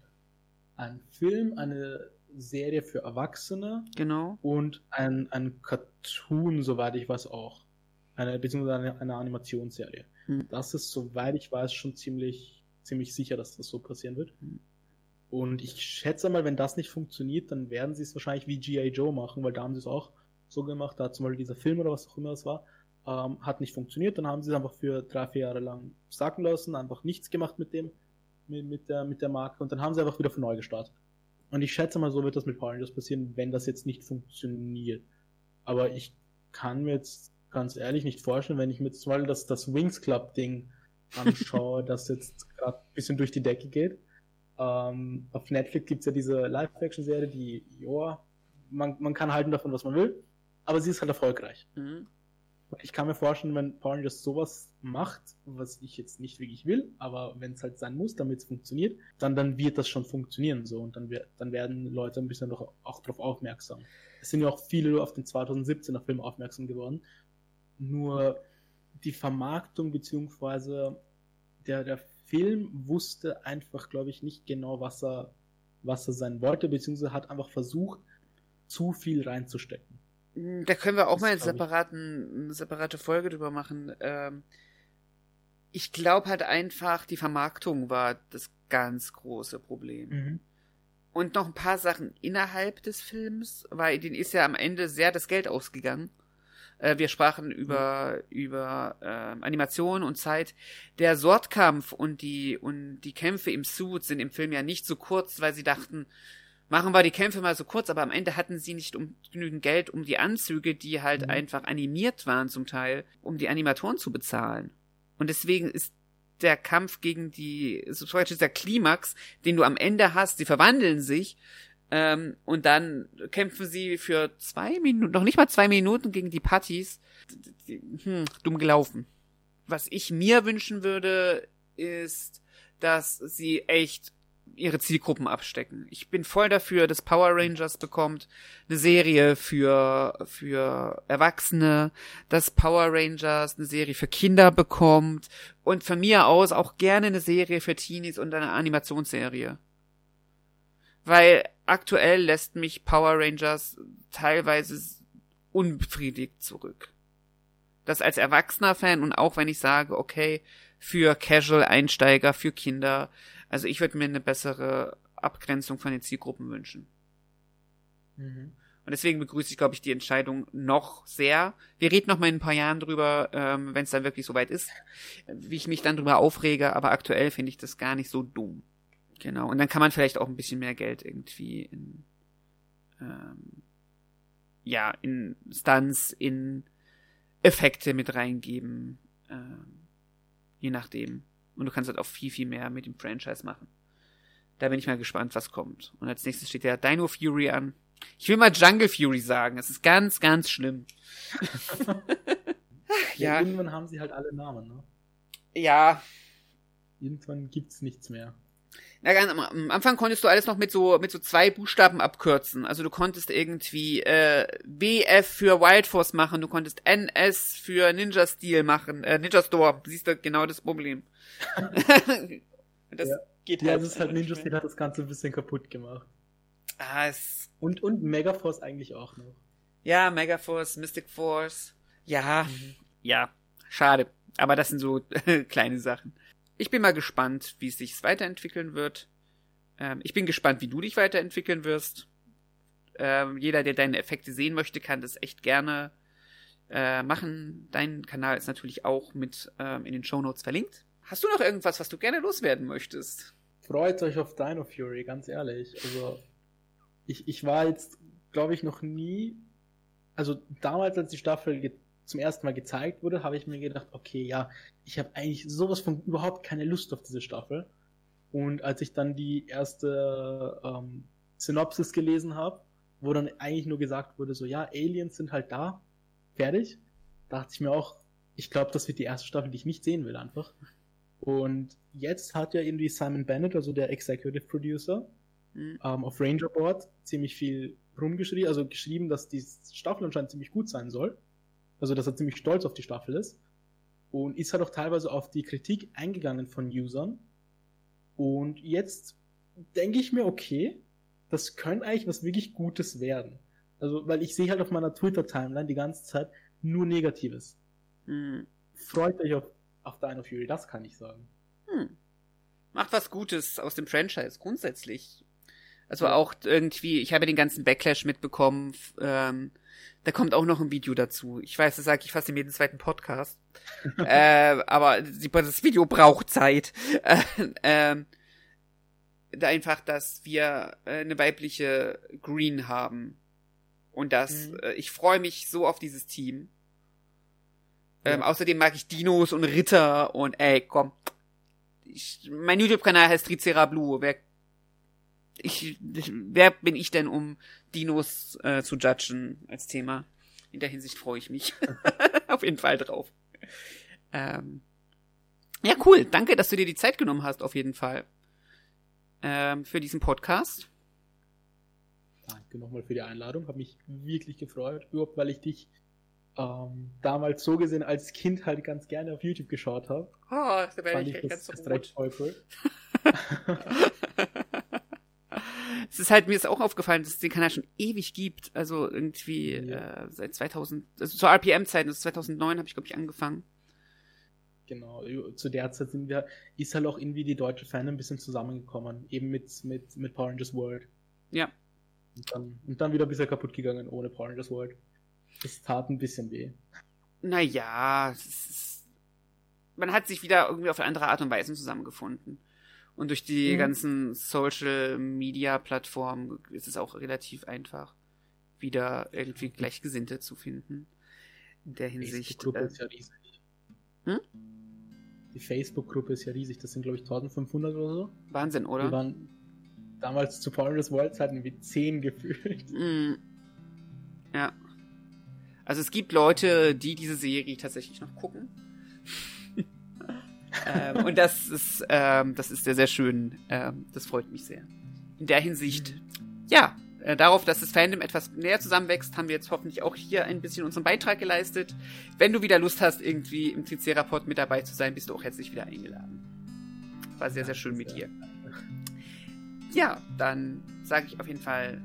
ein Film, eine Serie für Erwachsene genau. und ein, ein Cartoon, soweit ich weiß auch. Eine, beziehungsweise eine, eine Animationsserie. Hm. Das ist, soweit ich weiß, schon ziemlich, ziemlich sicher, dass das so passieren wird. Hm. Und ich schätze mal, wenn das nicht funktioniert, dann werden sie es wahrscheinlich wie G.I. Joe machen, weil da haben sie es auch so gemacht. Da hat zum Beispiel dieser Film oder was auch immer es war, ähm, hat nicht funktioniert. Dann haben sie es einfach für drei, vier Jahre lang sacken lassen, einfach nichts gemacht mit dem, mit, mit, der, mit der Marke und dann haben sie einfach wieder von neu gestartet. Und ich schätze mal, so wird das mit Power Rangers passieren, wenn das jetzt nicht funktioniert. Aber ich kann mir jetzt ganz ehrlich nicht vorstellen, wenn ich mir zum Beispiel das, das Wings Club Ding anschaue, das jetzt gerade ein bisschen durch die Decke geht. Ähm, auf Netflix gibt's ja diese Live-Action-Serie, die, ja, man, man kann halten davon, was man will, aber sie ist halt erfolgreich. Mhm. Ich kann mir vorstellen, wenn Power Rangers sowas macht, was ich jetzt nicht wirklich will, aber wenn es halt sein muss, damit es funktioniert, dann, dann wird das schon funktionieren so und dann, wer- dann werden Leute ein bisschen doch auch darauf aufmerksam. Es sind ja auch viele auf den 2017er Film aufmerksam geworden. Nur die Vermarktung beziehungsweise der, der Film wusste einfach, glaube ich, nicht genau, was er, was er sein wollte, beziehungsweise hat einfach versucht, zu viel reinzustecken. Da können wir auch Das mal separaten, eine separate Folge drüber machen. Ähm, ich glaube halt einfach, die Vermarktung war das ganz große Problem. Mhm. und noch ein paar Sachen innerhalb des Films, weil denen ist ja am Ende sehr das Geld ausgegangen. Äh, wir sprachen über, mhm. über äh, Animation und Zeit. Der Sortkampf und die, und die Kämpfe im Suit sind im Film ja nicht so kurz, weil sie dachten, machen wir die Kämpfe mal so kurz, aber am Ende hatten sie nicht um, genügend Geld, um die Anzüge, die halt mhm. einfach animiert waren zum Teil, um die Animatoren zu bezahlen. Und deswegen ist der Kampf gegen die, so Beispiel der Klimax, den du am Ende hast, sie verwandeln sich, ähm, und dann kämpfen sie für zwei Minuten, noch nicht mal zwei Minuten gegen die Patties. Hm, dumm gelaufen. Was ich mir wünschen würde, ist, dass sie echt ihre Zielgruppen abstecken. Ich bin voll dafür, dass Power Rangers bekommt eine Serie für für Erwachsene, dass Power Rangers eine Serie für Kinder bekommt und von mir aus auch gerne eine Serie für Teenies und eine Animationsserie. Weil aktuell lässt mich Power Rangers teilweise unbefriedigt zurück. Das als erwachsener Fan und auch wenn ich sage, okay, für Casual-Einsteiger, für Kinder, also ich würde mir eine bessere Abgrenzung von den Zielgruppen wünschen. Mhm. Und deswegen begrüße ich, glaube ich, die Entscheidung noch sehr. Wir reden noch mal in ein paar Jahren drüber, ähm, wenn es dann wirklich soweit ist, wie ich mich dann drüber aufrege. Aber aktuell finde ich das gar nicht so dumm. Genau. Und dann kann man vielleicht auch ein bisschen mehr Geld irgendwie in, ähm, ja, in Stunts, in Effekte mit reingeben. Ähm, je nachdem. Und du kannst halt auch viel, viel mehr mit dem Franchise machen. Da bin ich mal gespannt, was kommt. Und als nächstes steht ja Dino Fury an. Ich will mal Jungle Fury sagen. Das ist ganz, ganz schlimm. ja. Irgendwann haben sie halt alle Namen, ne? Ja. Irgendwann gibt's nichts mehr. Na, am Anfang konntest du alles noch mit so mit so zwei Buchstaben abkürzen. Also du konntest irgendwie äh, WF für Wild Force machen, du konntest NS für Ninja Steel machen, äh, Ninja Store. Siehst du genau das Problem. das ja. geht halt. Ja, das ist halt Ninja Steel hat das Ganze ein bisschen kaputt gemacht. Ah, es und und Megaforce eigentlich auch noch. Ja, Megaforce, Mystic Force. Ja, mhm. ja, schade. Aber das sind so kleine Sachen ich bin mal gespannt, wie es sich weiterentwickeln wird. Ähm, ich bin gespannt, wie du dich weiterentwickeln wirst. Ähm, jeder, der deine Effekte sehen möchte, kann das echt gerne äh, machen. Dein Kanal ist natürlich auch mit ähm, in den Show Notes verlinkt. Hast du noch irgendwas, was du gerne loswerden möchtest? Freut euch auf Dino Fury, ganz ehrlich. Also, ich, ich war jetzt, glaube ich, noch nie. Also, damals, als die Staffel zum ersten Mal gezeigt wurde, habe ich mir gedacht, okay, ja, ich habe eigentlich sowas von überhaupt keine Lust auf diese Staffel. Und als ich dann die erste ähm, Synopsis gelesen habe, wo dann eigentlich nur gesagt wurde, so ja, Aliens sind halt da, fertig, dachte ich mir auch, ich glaube, das wird die erste Staffel, die ich nicht sehen will einfach. Und jetzt hat ja irgendwie Simon Bennett, also der Executive Producer, mhm. ähm, auf Ranger Board ziemlich viel rumgeschrieben, also geschrieben, dass die Staffel anscheinend ziemlich gut sein soll. Also, dass er ziemlich stolz auf die Staffel ist. Und ist halt auch teilweise auf die Kritik eingegangen von Usern. Und jetzt denke ich mir, okay, das könnte eigentlich was wirklich Gutes werden. Also, weil ich sehe halt auf meiner Twitter-Timeline die ganze Zeit nur Negatives. Hm. Freut euch auf, auf Dino Fury, das kann ich sagen. Hm. Macht was Gutes aus dem Franchise, grundsätzlich. Also auch irgendwie, ich habe den ganzen Backlash mitbekommen, ähm, da kommt auch noch ein Video dazu. Ich weiß, das sage ich fast in jedem zweiten Podcast. äh, aber das Video braucht Zeit. Äh, äh, einfach, dass wir äh, eine weibliche Green haben. Und das, mhm. äh, ich freue mich so auf dieses Team. Ähm, ja. Außerdem mag ich Dinos und Ritter und ey, komm. Ich, mein YouTube-Kanal heißt Tricera Blue. Wer ich, wer bin ich denn, um Dinos äh, zu judgen als Thema? In der Hinsicht freue ich mich auf jeden Fall drauf. Ähm, ja, cool. Danke, dass du dir die Zeit genommen hast, auf jeden Fall. Ähm, für diesen Podcast. Danke nochmal für die Einladung. Habe mich wirklich gefreut. Überhaupt, weil ich dich ähm, damals so gesehen als Kind halt ganz gerne auf YouTube geschaut habe. Oh, da werde ich, ich ganz so voll cool. es ist halt, mir ist auch aufgefallen, dass es den Kanal schon ewig gibt. Also irgendwie ja. äh, seit 2000, also zur RPM-Zeiten, also 2009 habe ich, glaube ich, angefangen. Genau, zu der Zeit sind wir, ist halt auch irgendwie die deutsche Fan ein bisschen zusammengekommen, eben mit, mit, mit Power Rangers World. Ja. Und dann, und dann wieder ein bisschen kaputt gegangen ohne Paul Rangers World. Das tat ein bisschen weh. Naja, es ist, man hat sich wieder irgendwie auf eine andere Art und Weise zusammengefunden. Und durch die Mhm. ganzen Social Media Plattformen ist es auch relativ einfach, wieder irgendwie Gleichgesinnte zu finden. In der Hinsicht. Facebook-Gruppe Äh, ist ja riesig. Hm? Die Facebook-Gruppe ist ja riesig. Das sind, glaube ich, 1500 oder so. Wahnsinn, Wir oder? waren damals zu Paul Rangers World Zeiten wie 10 gefühlt. Mm. Ja. Also es gibt Leute, die diese Serie tatsächlich noch gucken. Ähm, und das ist, ähm, das ist sehr, sehr schön. Ähm, das freut mich sehr. In der Hinsicht, ja, äh, darauf, dass das Fandom etwas näher zusammenwächst, haben wir jetzt hoffentlich auch hier ein bisschen unseren Beitrag geleistet. Wenn du wieder Lust hast, irgendwie im Tricerapod mit dabei zu sein, bist du auch herzlich wieder eingeladen. War sehr, sehr schön mit dir. Ja, dann sage ich auf jeden Fall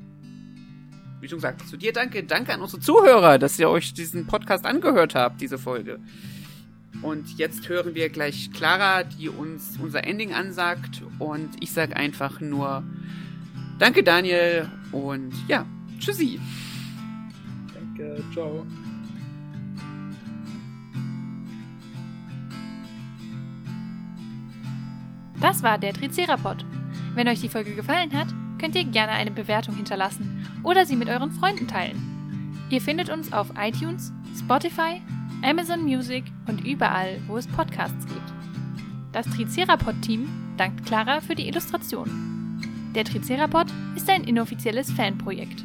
wie schon gesagt, zu dir danke. Danke an unsere Zuhörer, dass ihr euch diesen Podcast angehört habt, diese Folge. Und jetzt hören wir gleich Clara, die uns unser Ending ansagt. Und ich sage einfach nur Danke, Daniel. Und ja, tschüssi. Danke, ciao. Das war der Tricerapod. Wenn euch die Folge gefallen hat, könnt ihr gerne eine Bewertung hinterlassen oder sie mit euren Freunden teilen. Ihr findet uns auf iTunes, Spotify, Amazon Music und überall, wo es Podcasts gibt. Das Tricerapod-Team dankt Clara für die Illustration. Der Tricerapod ist ein inoffizielles Fanprojekt.